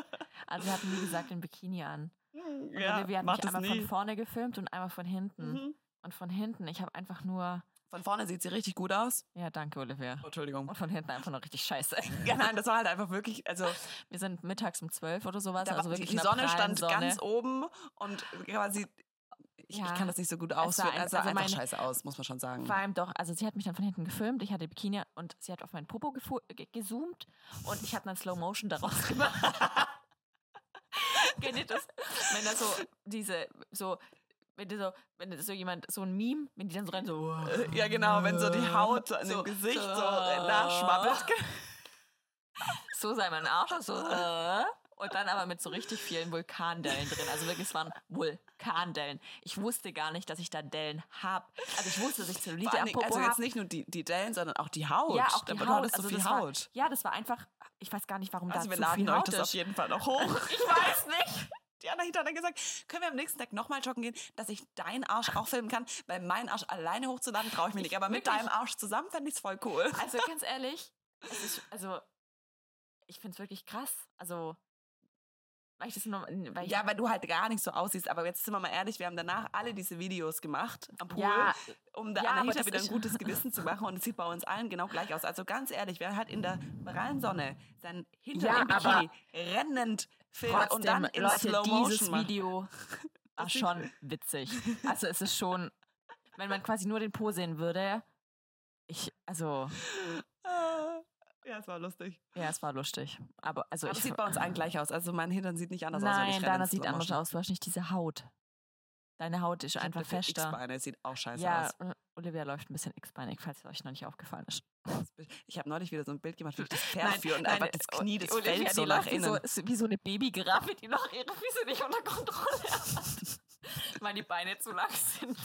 Also wir hatten, wie gesagt, den Bikini an. Und ja, Olivia hat mach mich einmal nie. von vorne gefilmt und einmal von hinten. Mhm. Und von hinten, ich habe einfach nur, Von vorne sieht sie richtig gut aus. ja, danke, Olivia. Oh, Entschuldigung. Und von hinten einfach nur richtig scheiße. <laughs> Ja, nein, das war halt einfach wirklich, also <laughs> Wir sind mittags um 12 oder sowas. Da also die, wirklich die der Sonne stand Sonne. ganz oben und quasi, ich, Ja. ich kann das nicht so gut Es ausführen, ein- also, also einfach scheiße aus, muss man schon sagen. Vor allem doch, also sie hat mich dann von hinten gefilmt, ich hatte Bikini und sie hat auf meinen Popo gezoomt und ich habe dann Slow Motion daraus gemacht. <laughs> Kennt ihr das? Wenn da so diese, so, wenn so, wenn so jemand, so ein Meme, wenn die dann so rein so. Äh, ja, genau, wenn so die Haut an So- dem Gesicht so, äh, nachschwabbelt. <laughs> So sei mein Arsch, so. äh, Und dann aber mit so richtig vielen Vulkandellen drin. Also wirklich, es waren Vulkandellen. Ich wusste gar nicht, dass ich da Dellen habe. Also ich wusste, dass ich Zellulite am Popo also jetzt nicht nur die, die Dellen, sondern auch die Haut. Ja, auch die Aber Haut. Du hattest so also viel das Haut. War, ja, das war einfach, ich weiß gar nicht, warum also da wir so laden viel euch Haut das ist. auf jeden Fall noch hoch. <laughs> Ich weiß nicht. Anahita hat dann gesagt, können wir am nächsten Tag nochmal joggen gehen, dass ich deinen Arsch auch filmen kann, weil meinen Arsch alleine hochzuladen traue ich mir nicht. Aber mit wirklich- deinem Arsch zusammen fände ich es voll cool. Also ganz <laughs> ehrlich, es ist, also ich finde es wirklich krass. Also, weil ich das nur, weil ich, Ja, weil du halt gar nicht so aussiehst. Aber jetzt sind wir mal ehrlich, wir haben danach alle diese Videos gemacht am Pool, Ja, um der ja, Anahita wieder ein gutes <laughs> Gewissen zu machen. Und es sieht bei uns allen genau gleich aus. Also ganz ehrlich, wer hat in der prallen Sonne sein Hintern Ja, im Bikini rennend filmt trotzdem, und dann in Leute, Slow dieses Motion macht. Video <laughs> war schon witzig. Also es ist schon, wenn man quasi nur den Po sehen würde, ich, also, <laughs> Ja, es war lustig. ja, es war lustig. Aber also Aber ich es sieht bei uns allen gleich aus. Also mein Hintern sieht nicht anders aus. wenn ich Nein, deiner in sieht anders aus. Du hast nicht diese Haut. Deine Haut ist Ich einfach fester. X-Beine, sieht auch scheiße Ja, aus. äh, Olivia läuft ein bisschen x-beinig, falls es euch noch nicht aufgefallen ist. Ich habe neulich wieder so ein Bild gemacht, wie ich das <laughs> Pferd führe und nein, einfach das Knie, die das Olivia, fällt so nach läuft wie innen. So, wie so eine Babygiraffe, die noch ihre Füße nicht unter Kontrolle hat. Weil die Beine zu lang sind.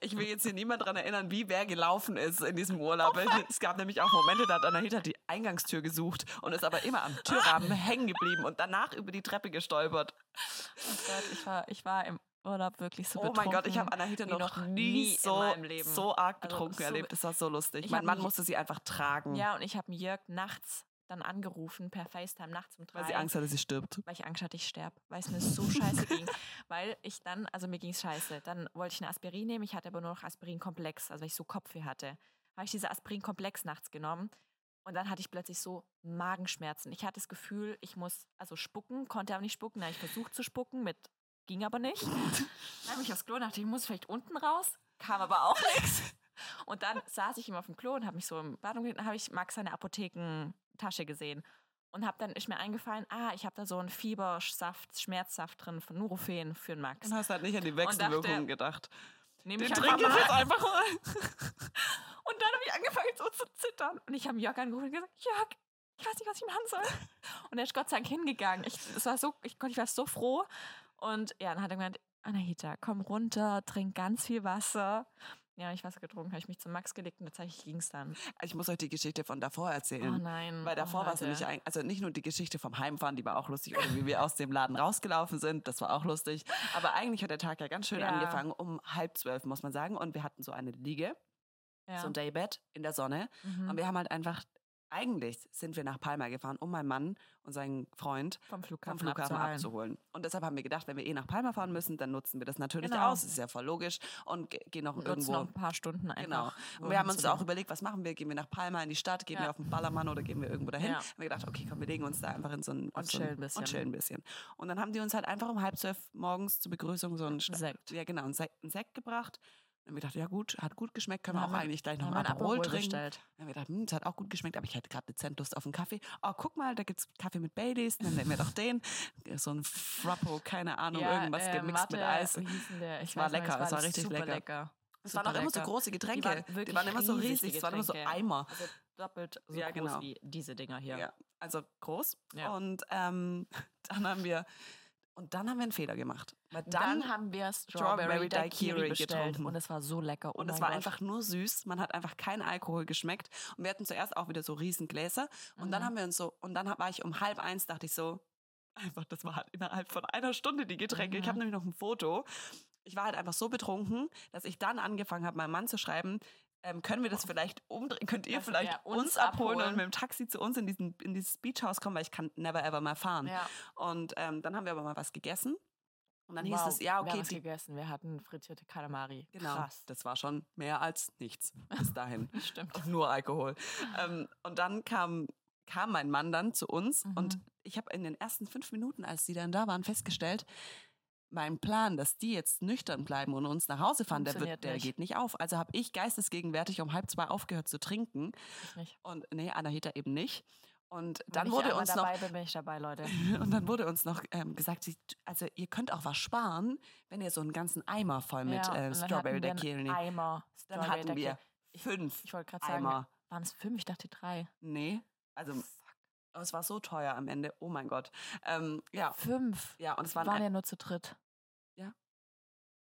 Ich will jetzt hier niemand daran erinnern, wie wer gelaufen ist in diesem Urlaub. Oh es gab nämlich auch Momente, da hat Anahita die Eingangstür gesucht und ist aber immer am Türrahmen <laughs> hängen geblieben und danach über die Treppe gestolpert. Oh Gott, ich war, ich war im Urlaub wirklich so Oh mein Gott, ich habe betrunken Anahita noch, noch nie, so, so arg Also betrunken so- erlebt. Das war so lustig. Mein Mann mich- musste sie einfach tragen, Ja, und ich habe Jörg nachts dann angerufen per FaceTime nachts um drei. weil sie Angst hatte, sie stirbt. weil ich Angst hatte, ich sterbe, weil es mir so <laughs> scheiße ging. Weil ich dann, also mir ging es scheiße. Dann wollte ich eine Aspirin nehmen, ich hatte aber nur noch Aspirinkomplex, also weil ich so Kopfweh hatte. Habe ich diese Aspirinkomplex nachts genommen und dann hatte ich plötzlich so Magenschmerzen. Ich hatte das Gefühl, ich muss also spucken, konnte aber nicht spucken. Dann habe ich versucht zu spucken, mit ging aber nicht. <laughs> Dann habe ich aufs Klo dachte, ich muss vielleicht unten raus, kam aber auch <laughs> nichts. Und dann saß ich immer auf dem Klo und habe mich so im Bad umgedreht und habe ich Max seine Apothekentasche gesehen. Und habe dann ist mir eingefallen, ah, ich habe da so einen Fiebersaft, Schmerzsaft drin von Nurofen für den Max. Und hast halt nicht an die Wechselwirkungen gedacht. Nehme Den ich trinke ich jetzt einfach mal. <laughs> Und dann habe ich angefangen so zu zittern. Und ich habe Jörg angerufen und gesagt, Jörg, ich weiß nicht, was ich machen soll. Und er ist Gott sei Dank hingegangen. Ich, es war so, ich, Gott, ich war so froh. Und ja, dann hat er gemeint, Anahita, komm runter, trink ganz viel Wasser. Ja, ich Wasser getrunken, habe ich mich zum Max gelegt und tatsächlich ging es dann. Ich muss euch die Geschichte von davor Oh erzählen. nein. Weil davor oh, war es nämlich, ein, also nicht nur die Geschichte vom Heimfahren, die war auch lustig, oder wie wir aus dem Laden rausgelaufen sind, das war auch lustig. Aber eigentlich hat der Tag ja ganz schön Ja. angefangen, um halb zwölf, muss man sagen. Und wir hatten so eine Liege, ja. so ein Daybed in der Sonne. Mhm. Und wir haben halt einfach eigentlich sind wir nach Palma gefahren, um meinen Mann und seinen Freund Vom Flughafen, vom Flughafen abzuholen. Und deshalb haben wir gedacht, wenn wir eh nach Palma fahren müssen, dann nutzen wir das natürlich Genau. aus. ist ja voll logisch. Und ge- gehen noch Und irgendwo. noch ein paar Stunden einfach. Genau. Und wir haben uns auch überlegt, was machen wir? Gehen wir nach Palma in die Stadt? Gehen Ja. wir auf den Ballermann oder gehen wir irgendwo dahin? Ja. Haben wir gedacht, okay, komm, wir legen uns da einfach in so ein auf Und so chillen ein, bisschen. Und chillen ein bisschen. Und dann haben die uns halt einfach um halb zwölf morgens zur Begrüßung so einen Sekt. Ja, genau, einen einen Sekt gebracht. Dann haben wir gedacht, ja gut, hat gut geschmeckt, können wir auch eigentlich gleich noch Haben mal wir ein Aperol Aperol trinken. bestellt. Dann haben wir gedacht, hm, es hat auch gut geschmeckt, aber ich hätte gerade dezent Lust auf einen Kaffee. Oh, guck mal, da gibt es Kaffee mit Baileys, dann nehmen wir doch den. <laughs> So ein Frappo, keine Ahnung, irgendwas äh, gemixt mit Mathe, Eis. Wie hieß denn der? Ich Es war lecker, es war richtig lecker. lecker. Es waren auch immer so große Getränke. waren Die waren immer so riesig, die es waren immer so. Eimer. Also doppelt so Ja, groß genau. wie diese Dinger hier. Ja, also groß. Ja. Und ähm, <laughs> dann haben wir und dann haben wir einen Fehler gemacht. Weil Dann, dann, haben wir Strawberry Strawberry Daiquiri bestellt getrunken. und es war so lecker. Oh und es war Gott. einfach nur süß. Man hat einfach keinen Alkohol geschmeckt. Und wir hatten zuerst auch wieder so riesen Gläser. Und dann Mhm. haben wir uns so, und dann war ich um halb eins, dachte ich so, einfach, das war halt innerhalb von einer Stunde die Getränke. Ich Mhm. habe nämlich noch ein Foto. Ich war halt einfach so betrunken, dass ich dann angefangen habe, meinem Mann zu schreiben, ähm, können wir das vielleicht umdrehen? Könnt ihr Dass vielleicht er uns, uns abholen, und abholen. mit dem Taxi zu uns in, diesen, in dieses Beachhaus kommen, weil ich kann never ever mal fahren. Ja. Und ähm, dann haben wir aber mal was gegessen. Und dann hieß Wow, es, ja, Wir haben okay, was gegessen. Wir hatten frittierte Kalamari. genau. Krass. Das war schon mehr als nichts bis dahin. <laughs> Stimmt. Und nur Alkohol. ähm, und dann kam, kam mein Mann dann zu uns und Mhm. ich habe in den ersten fünf Minuten, als die dann da waren, festgestellt, mein Plan, dass die jetzt nüchtern bleiben und uns nach Hause fahren, der, wird, der nicht. geht nicht auf. Also habe ich geistesgegenwärtig um halb zwei aufgehört zu trinken Ich nicht. und nee, Anahita eben nicht. Und dann ich wurde uns noch dabei bin, bin ich dabei, Leute. <laughs> und dann wurde uns noch ähm, gesagt, also ihr könnt auch was sparen, wenn ihr so einen ganzen Eimer voll mit Ja, äh, Strawberry einen Daiquiri nehmt. Eimer. Dann Strawberry hatten wir fünf Ich wollte gerade sagen, Eimer. waren es fünf? Ich dachte drei. Nee, also oh, es war so teuer am Ende. Oh mein Gott. Ähm, ja, Fünf. ja, und es waren, waren ja nur zu dritt.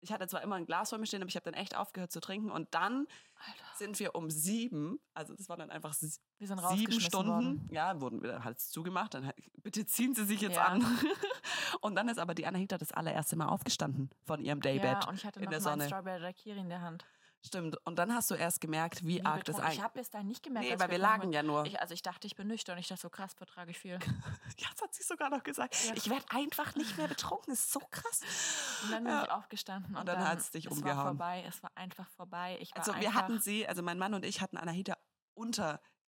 Ich hatte zwar immer ein Glas vor mir stehen, aber ich habe dann echt aufgehört zu trinken. Und dann Alter. sind wir um sieben, also das waren dann einfach sieben Stunden, worden. ja, wurden wir halt zugemacht. Dann halt, bitte ziehen Sie sich jetzt Ja. an. <laughs> und dann ist aber die Anahita das allererste Mal aufgestanden von ihrem Daybed. Ja, und ich hatte in noch der. Strawberry Daiquiri in der Hand. Stimmt. Und dann hast du erst gemerkt, wie Wie arg das betrunken. Ich habe bis dahin nicht gemerkt, Nee, weil wir lagen ja nur. Ich, also ich dachte, ich bin nüchtern. Ich dachte, so krass vertrage ich viel. <laughs> ja, das hat sie sogar noch gesagt. Ja. Ich werde einfach nicht mehr betrunken. Das ist so krass. Und dann bin Ja. ich aufgestanden und, Und dann hat's dich es umgehauen. war vorbei. Es war einfach vorbei. Ich war Also wir hatten sie, also mein Mann und ich hatten Anahita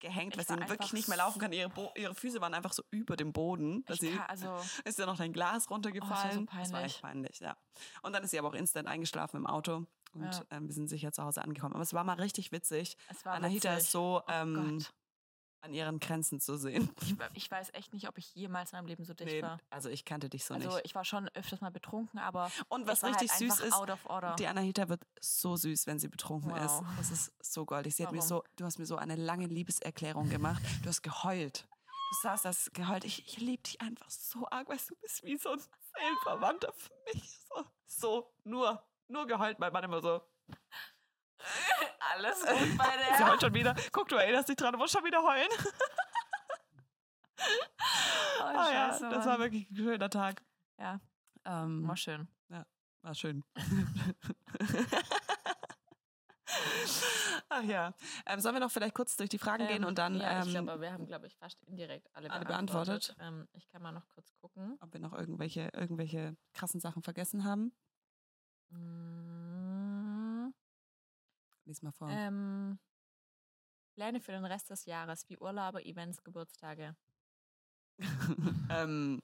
untergehängt, Ich weil sie war wirklich nicht mehr laufen kann. Ihre, Bo ihre Füße waren einfach so über dem Boden. Dass sie also <laughs> ist ja noch dein Glas runtergefallen. so Das war echt peinlich. peinlich, ja. Und dann ist sie aber auch instant eingeschlafen im Auto. Und Ja. ähm, wir sind sicher zu Hause angekommen. Aber es war mal richtig witzig. es war Anahita witzig. ist so Oh ähm, Gott. An ihren Grenzen zu sehen. Ich, <laughs> ich weiß echt nicht, ob ich jemals in meinem Leben so dicht Nee, war. also ich kannte dich so Also nicht. ich war schon öfters mal betrunken, aber Und was richtig halt süß ist, die Anahita wird so süß, wenn sie betrunken ist. Wow. Das ist so goldig. Sie hat mir Warum? so, du hast mir so eine lange Liebeserklärung gemacht. Du hast geheult. Du saßt das geheult. Ich, ich liebe dich einfach so arg, weil du bist wie so ein Seelenverwandter für mich. So, so nur, nur geheult. Mein Mann immer so. Alles <laughs> gut bei Sie der. heult schon wieder. Guck, du erinnerst dich dran, du musst schon wieder heulen. <laughs> Oh, Ah ja, das war wirklich ein schöner Tag. Ja. Ähm, War schön. War schön. <laughs> Ach ja. Ähm, sollen wir noch vielleicht kurz durch die Fragen gehen Ähm, und dann, Ja, ich ähm, glaube, wir haben, glaube ich, fast indirekt alle, alle beantwortet. beantwortet. Ähm, ich kann mal noch kurz gucken. ob wir noch irgendwelche, irgendwelche krassen Sachen vergessen haben? Mm, Lies mal vor. ähm, Pläne für den Rest des Jahres, wie Urlaube, Events, Geburtstage. <laughs> ähm,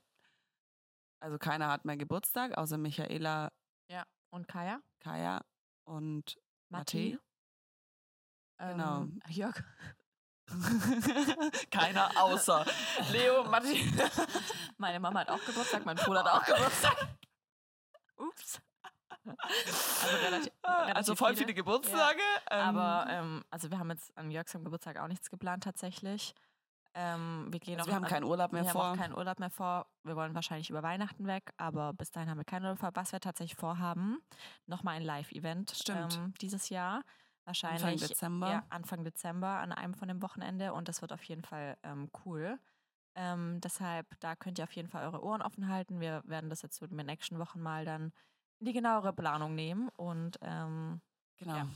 also keiner hat mehr Geburtstag, außer Michaela, Und Kaya? Kaya und? Matti. Genau. Ähm, Jörg. <laughs> keiner außer Leo, Matti. <laughs> Meine Mama hat auch Geburtstag, mein Bruder hat auch Geburtstag. Ups. Also relativ, also relativ voll viele Geburtstage. ähm, Aber ähm, also wir haben jetzt an Jörgs Geburtstag auch nichts geplant tatsächlich. Ähm, wir gehen also auch, wir haben also keinen Urlaub mehr wir vor. haben auch keinen Urlaub mehr vor. Wir wollen wahrscheinlich über Weihnachten weg, aber bis dahin haben wir keinen Urlaub vor. Was wir tatsächlich vorhaben, nochmal ein Live-Event ähm, dieses Jahr. Wahrscheinlich Anfang Dezember. Ja, Anfang Dezember an einem von dem Wochenende und das wird auf jeden Fall ähm, cool. Ähm, deshalb, da könnt ihr auf jeden Fall eure Ohren offen halten. Wir werden das jetzt so in den nächsten Wochen mal dann in die genauere Planung nehmen und ähm, Genau. Ja.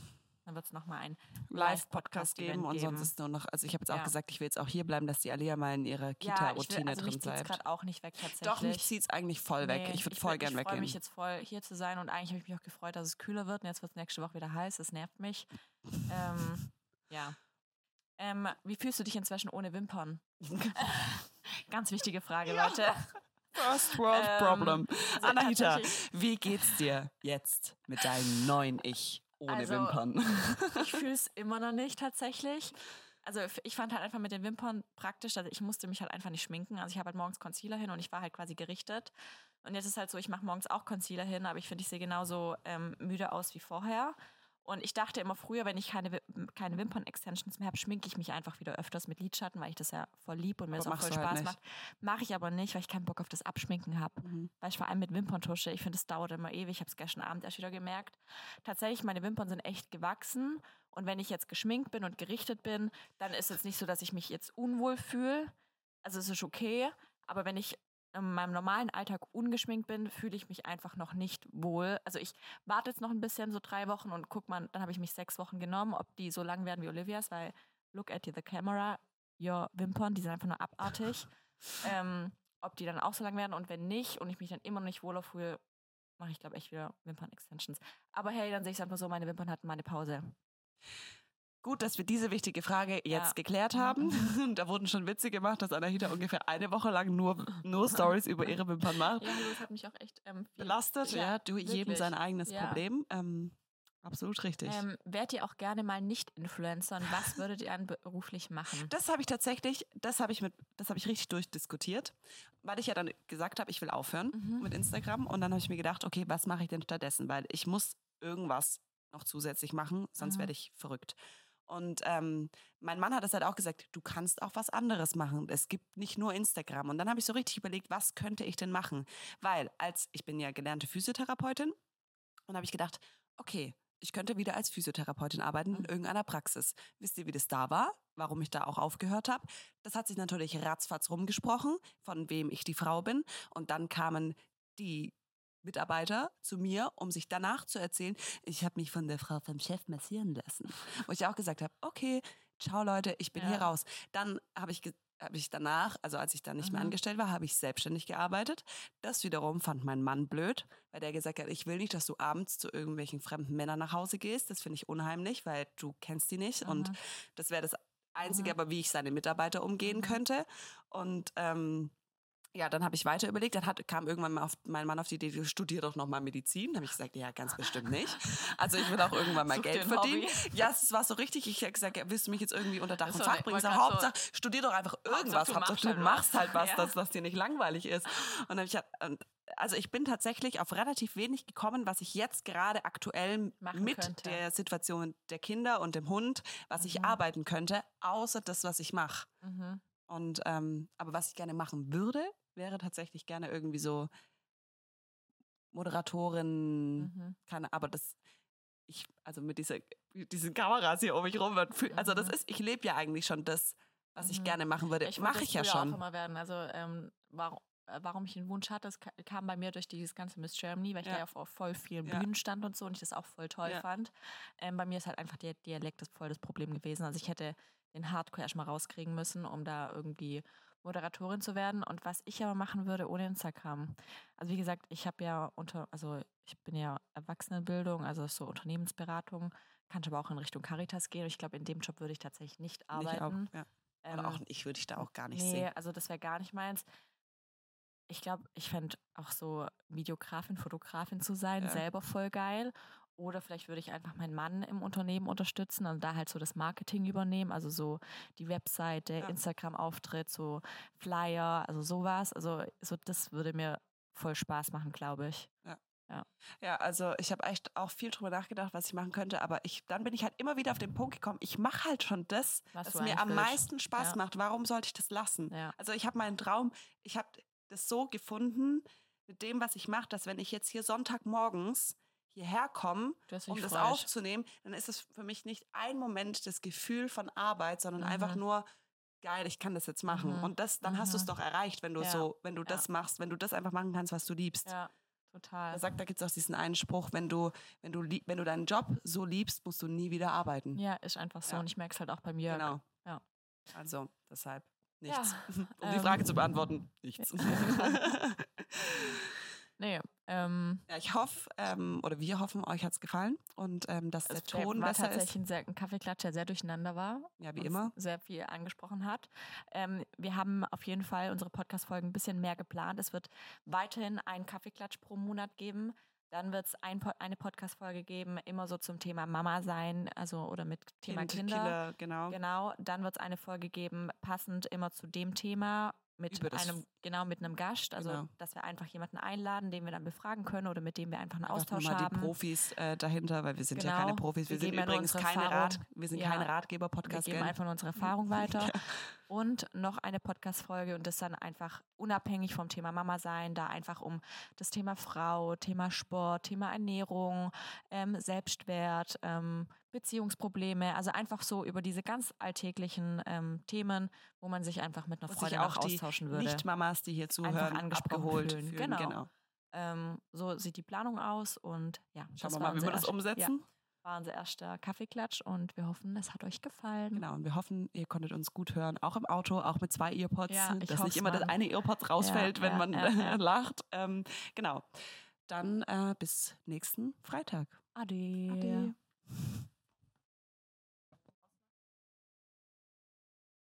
Dann wird es nochmal ein Live-Podcast geben und geben. sonst ist nur noch, also ich habe jetzt auch Ja. gesagt, ich will jetzt auch hier bleiben, dass die Alia mal in ihrer ja, Kita-Routine also mich drin bleibt. gerade auch nicht weg tatsächlich. Doch, mich zieht es eigentlich voll weg. Nee, ich würde voll gern Ich freue weggehen. mich jetzt voll hier zu sein und eigentlich habe ich mich auch gefreut, dass es kühler wird und jetzt wird es nächste Woche wieder heiß. Das nervt mich. Ähm, ja. Ähm, wie fühlst du dich inzwischen ohne Wimpern? <laughs> <laughs> Ganz wichtige Frage, Leute. First World Ähm, Problem. Anahita, wie geht's dir jetzt mit deinem neuen Ich ohne Also, Wimpern? Ich fühle es immer noch nicht tatsächlich. Also ich fand halt einfach mit den Wimpern praktisch, also ich musste mich halt einfach nicht schminken. Also ich habe halt morgens Concealer hin und ich war halt quasi gerichtet. Und jetzt ist halt so, ich mache morgens auch Concealer hin, aber ich finde, ich sehe genauso ähm, müde aus wie vorher. Und ich dachte immer früher, wenn ich keine, keine Wimpern-Extensions mehr habe, schminke ich mich einfach wieder öfters mit Lidschatten, weil ich das ja voll lieb und mir Aber das auch voll halt Spaß nicht. macht. Mache ich aber nicht, weil ich keinen Bock auf das Abschminken habe. Mhm. Weil ich vor allem mit Wimperntusche, ich finde, es dauert immer ewig. Ich habe es gestern Abend erst wieder gemerkt. Tatsächlich, meine Wimpern sind echt gewachsen. Und wenn ich jetzt geschminkt bin und gerichtet bin, dann ist es nicht so, dass ich mich jetzt unwohl fühle. Also es ist okay. Aber wenn ich in meinem normalen Alltag ungeschminkt bin, fühle ich mich einfach noch nicht wohl. Also ich warte jetzt noch ein bisschen, so drei Wochen und guck mal, dann habe ich mich sechs Wochen genommen, ob die so lang werden wie Olivias, weil look at the camera, your Wimpern, die sind einfach nur abartig. <laughs> ähm, ob die dann auch so lang werden und wenn nicht und ich mich dann immer noch nicht wohler fühle, mache ich glaube echt wieder Wimpern-Extensions. Aber hey, dann sehe ich es einfach so, meine Wimpern hatten mal eine Pause. Gut, dass wir diese wichtige Frage jetzt Ja. geklärt haben. <laughs> da wurden schon Witze gemacht, dass Anahita ungefähr eine Woche lang nur, nur Stories über ihre Wimpern macht. Ja, das hat mich auch echt ähm, Belastet, ja, du, jedem wirklich. sein eigenes Ja. Problem. Ähm, absolut richtig. Ähm, wärt ihr auch gerne mal Nicht-Influencer und was <laughs> würdet ihr dann beruflich machen? Das habe ich tatsächlich, das habe ich mit, das habe ich richtig durchdiskutiert, weil ich ja dann gesagt habe, ich will aufhören Mhm. mit Instagram und dann habe ich mir gedacht, okay, was mache ich denn stattdessen? Weil ich muss irgendwas noch zusätzlich machen, sonst Mhm. werde ich verrückt. Und ähm, mein Mann hat es halt auch gesagt, du kannst auch was anderes machen. Es gibt nicht nur Instagram. Und dann habe ich so richtig überlegt, was könnte ich denn machen? Weil als ich bin ja gelernte Physiotherapeutin und habe ich gedacht, okay, ich könnte wieder als Physiotherapeutin arbeiten in Mhm. irgendeiner Praxis. Wisst ihr, wie das da war? Warum ich da auch aufgehört habe? Das hat sich natürlich ratzfatz rumgesprochen, von wem ich die Frau bin. Und dann kamen die Mitarbeiter zu mir, um sich danach zu erzählen, ich habe mich von der Frau vom Chef massieren lassen. <laughs> Wo ich auch gesagt habe, okay, ciao Leute, ich bin Ja. hier raus. Dann habe ich, habe ich danach, also als ich dann nicht mehr Mhm. angestellt war, habe ich selbstständig gearbeitet. Das wiederum fand mein Mann blöd, weil der gesagt hat, ich will nicht, dass du abends zu irgendwelchen fremden Männern nach Hause gehst. Das finde ich unheimlich, weil du kennst die nicht. Und Mhm. das wäre das Einzige, Mhm. aber wie ich seine Mitarbeiter umgehen Mhm. könnte. Und ähm, ja, dann habe ich weiter überlegt. Dann hat, kam irgendwann mal auf, mein Mann auf die Idee, du studier doch nochmal Medizin. Da habe ich gesagt, ja, ganz bestimmt nicht. Also ich will auch irgendwann mal Such Geld verdienen. Hobby. Ja, es war so richtig. Ich habe gesagt, ja, willst du mich jetzt irgendwie unter Dach und Fach ich bringen? Ich so- Hauptsache, studier doch einfach Hauptsache, irgendwas. du Hauptsache, machst du halt machst was. halt was, Ja. dass, dass dir nicht langweilig ist. Und dann habe ich gesagt, und also ich bin tatsächlich auf relativ wenig gekommen, was ich jetzt gerade aktuell Machen mit könnte. der Situation der Kinder und dem Hund, was ich Mhm. arbeiten könnte, außer das, was ich mache. Mhm. Und ähm, aber was ich gerne machen würde, wäre tatsächlich gerne irgendwie so Moderatorin, Mhm. keine, aber das ich also mit dieser diesen Kameras hier um mich rum, also das Mhm. ist, ich lebe ja eigentlich schon das, was ich Mhm. gerne machen würde, wollte mache ich ja schon. auch immer werden. Also ähm, warum, äh, warum ich den Wunsch hatte, das ka- kam bei mir durch dieses ganze Miss Germany, weil ich Ja. da ja auf, auf voll vielen Ja. Bühnen stand und so und ich das auch voll toll Ja. fand. Ähm, bei mir ist halt einfach der Dialekt das voll das Problem gewesen. Also ich hätte den Hardcore erstmal rauskriegen müssen, um da irgendwie Moderatorin zu werden. Und was ich aber machen würde ohne Instagram. Also wie gesagt, ich habe ja unter, also ich bin ja Erwachsenenbildung, also so Unternehmensberatung, kann aber auch in Richtung Caritas gehen. Ich glaube, in dem Job würde ich tatsächlich nicht Nicht auch, arbeiten. ja. Ähm, Oder auch ich würde ich da auch gar nicht nee, sehen. also das wäre gar nicht meins. Ich glaube, ich fände auch so Videografin, Fotografin zu sein, Ja. selber voll geil. Oder vielleicht würde ich einfach meinen Mann im Unternehmen unterstützen und da halt so das Marketing übernehmen, also so die Webseite, Ja. Instagram-Auftritt, so Flyer, also sowas. Also so das würde mir voll Spaß machen, glaube ich. Ja, also ich habe echt auch viel drüber nachgedacht, was ich machen könnte, aber ich dann bin ich halt immer wieder auf den Punkt gekommen, ich mache halt schon das, Was was mir am willst. meisten Spaß Ja. macht. Warum sollte ich das lassen? Ja. Also ich habe meinen Traum, ich habe das so gefunden mit dem, was ich mache, dass wenn ich jetzt hier Sonntagmorgens hierher komme, Du hast um das freu. aufzunehmen, dann ist es für mich nicht ein Moment das Gefühl von Arbeit, sondern Mhm. einfach nur geil, ich kann das jetzt machen. Mhm. Und das, dann hast du es Mhm. doch erreicht, wenn du Ja. so, wenn du Ja. das machst, wenn du das einfach machen kannst, was du liebst. Ja, Total. Da sagt, da gibt es auch diesen einen Spruch, wenn du, wenn du, wenn du deinen Job so liebst, musst du nie wieder arbeiten. Ja, ist einfach so. Ja. Und ich merke es halt auch bei mir. Genau. Ja. Also, deshalb nichts. <laughs> Um die ähm, Frage zu beantworten, nichts. <laughs> <laughs> Nee, ähm, ja, ich hoffe, ähm, oder wir hoffen, euch hat es gefallen und ähm, dass der Ton war besser tatsächlich ist. ein, sehr, ein Kaffeeklatsch, der sehr durcheinander war. Ja, wie immer. Sehr viel angesprochen hat. Ähm, wir haben auf jeden Fall unsere Podcast-Folgen ein bisschen mehr geplant. Es wird weiterhin einen Kaffeeklatsch pro Monat geben. Dann wird es ein, eine Podcast-Folge geben, immer so zum Thema Mama sein, also oder mit Thema Kind, Kinder. Kinder, genau. Genau, dann wird es eine Folge geben, passend immer zu dem Thema mit einem, genau, mit einem Gast. Also, Genau. dass wir einfach jemanden einladen, den wir dann befragen können oder mit dem wir einfach einen Einfach Austausch nochmal haben. die Profis äh, dahinter, weil wir sind ja Genau. keine Profis. Wir, Wir sind geben ja übrigens keine. Rat, wir sind Ja. kein wir Ratgeber-Podcast. geben gell? einfach nur unsere <laughs> Erfahrung weiter. Und noch eine Podcast-Folge und das dann einfach unabhängig vom Thema Mama sein, da einfach um das Thema Frau, Thema Sport, Thema Ernährung, ähm, Selbstwert, ähm, Beziehungsprobleme, also einfach so über diese ganz alltäglichen ähm, Themen, wo man sich einfach mit einer Freundin auch auch die austauschen würde. Nicht-Mamas, die hier zuhören, angesprochen abgeholt fühlen. fühlen. Genau. Ähm, so sieht die Planung aus und ja, Schauen wir mal, wie wir das erst- umsetzen. Ja, war unser erster Kaffeeklatsch und wir hoffen, es hat euch gefallen. Genau, und wir hoffen, ihr konntet uns gut hören, auch im Auto, auch mit zwei Earpods, Ja, ich dass nicht immer das mal. eine Earpod rausfällt, Ja, wenn ja, man <laughs> lacht. Ähm, genau. Dann äh, bis nächsten Freitag. Ade. Ade.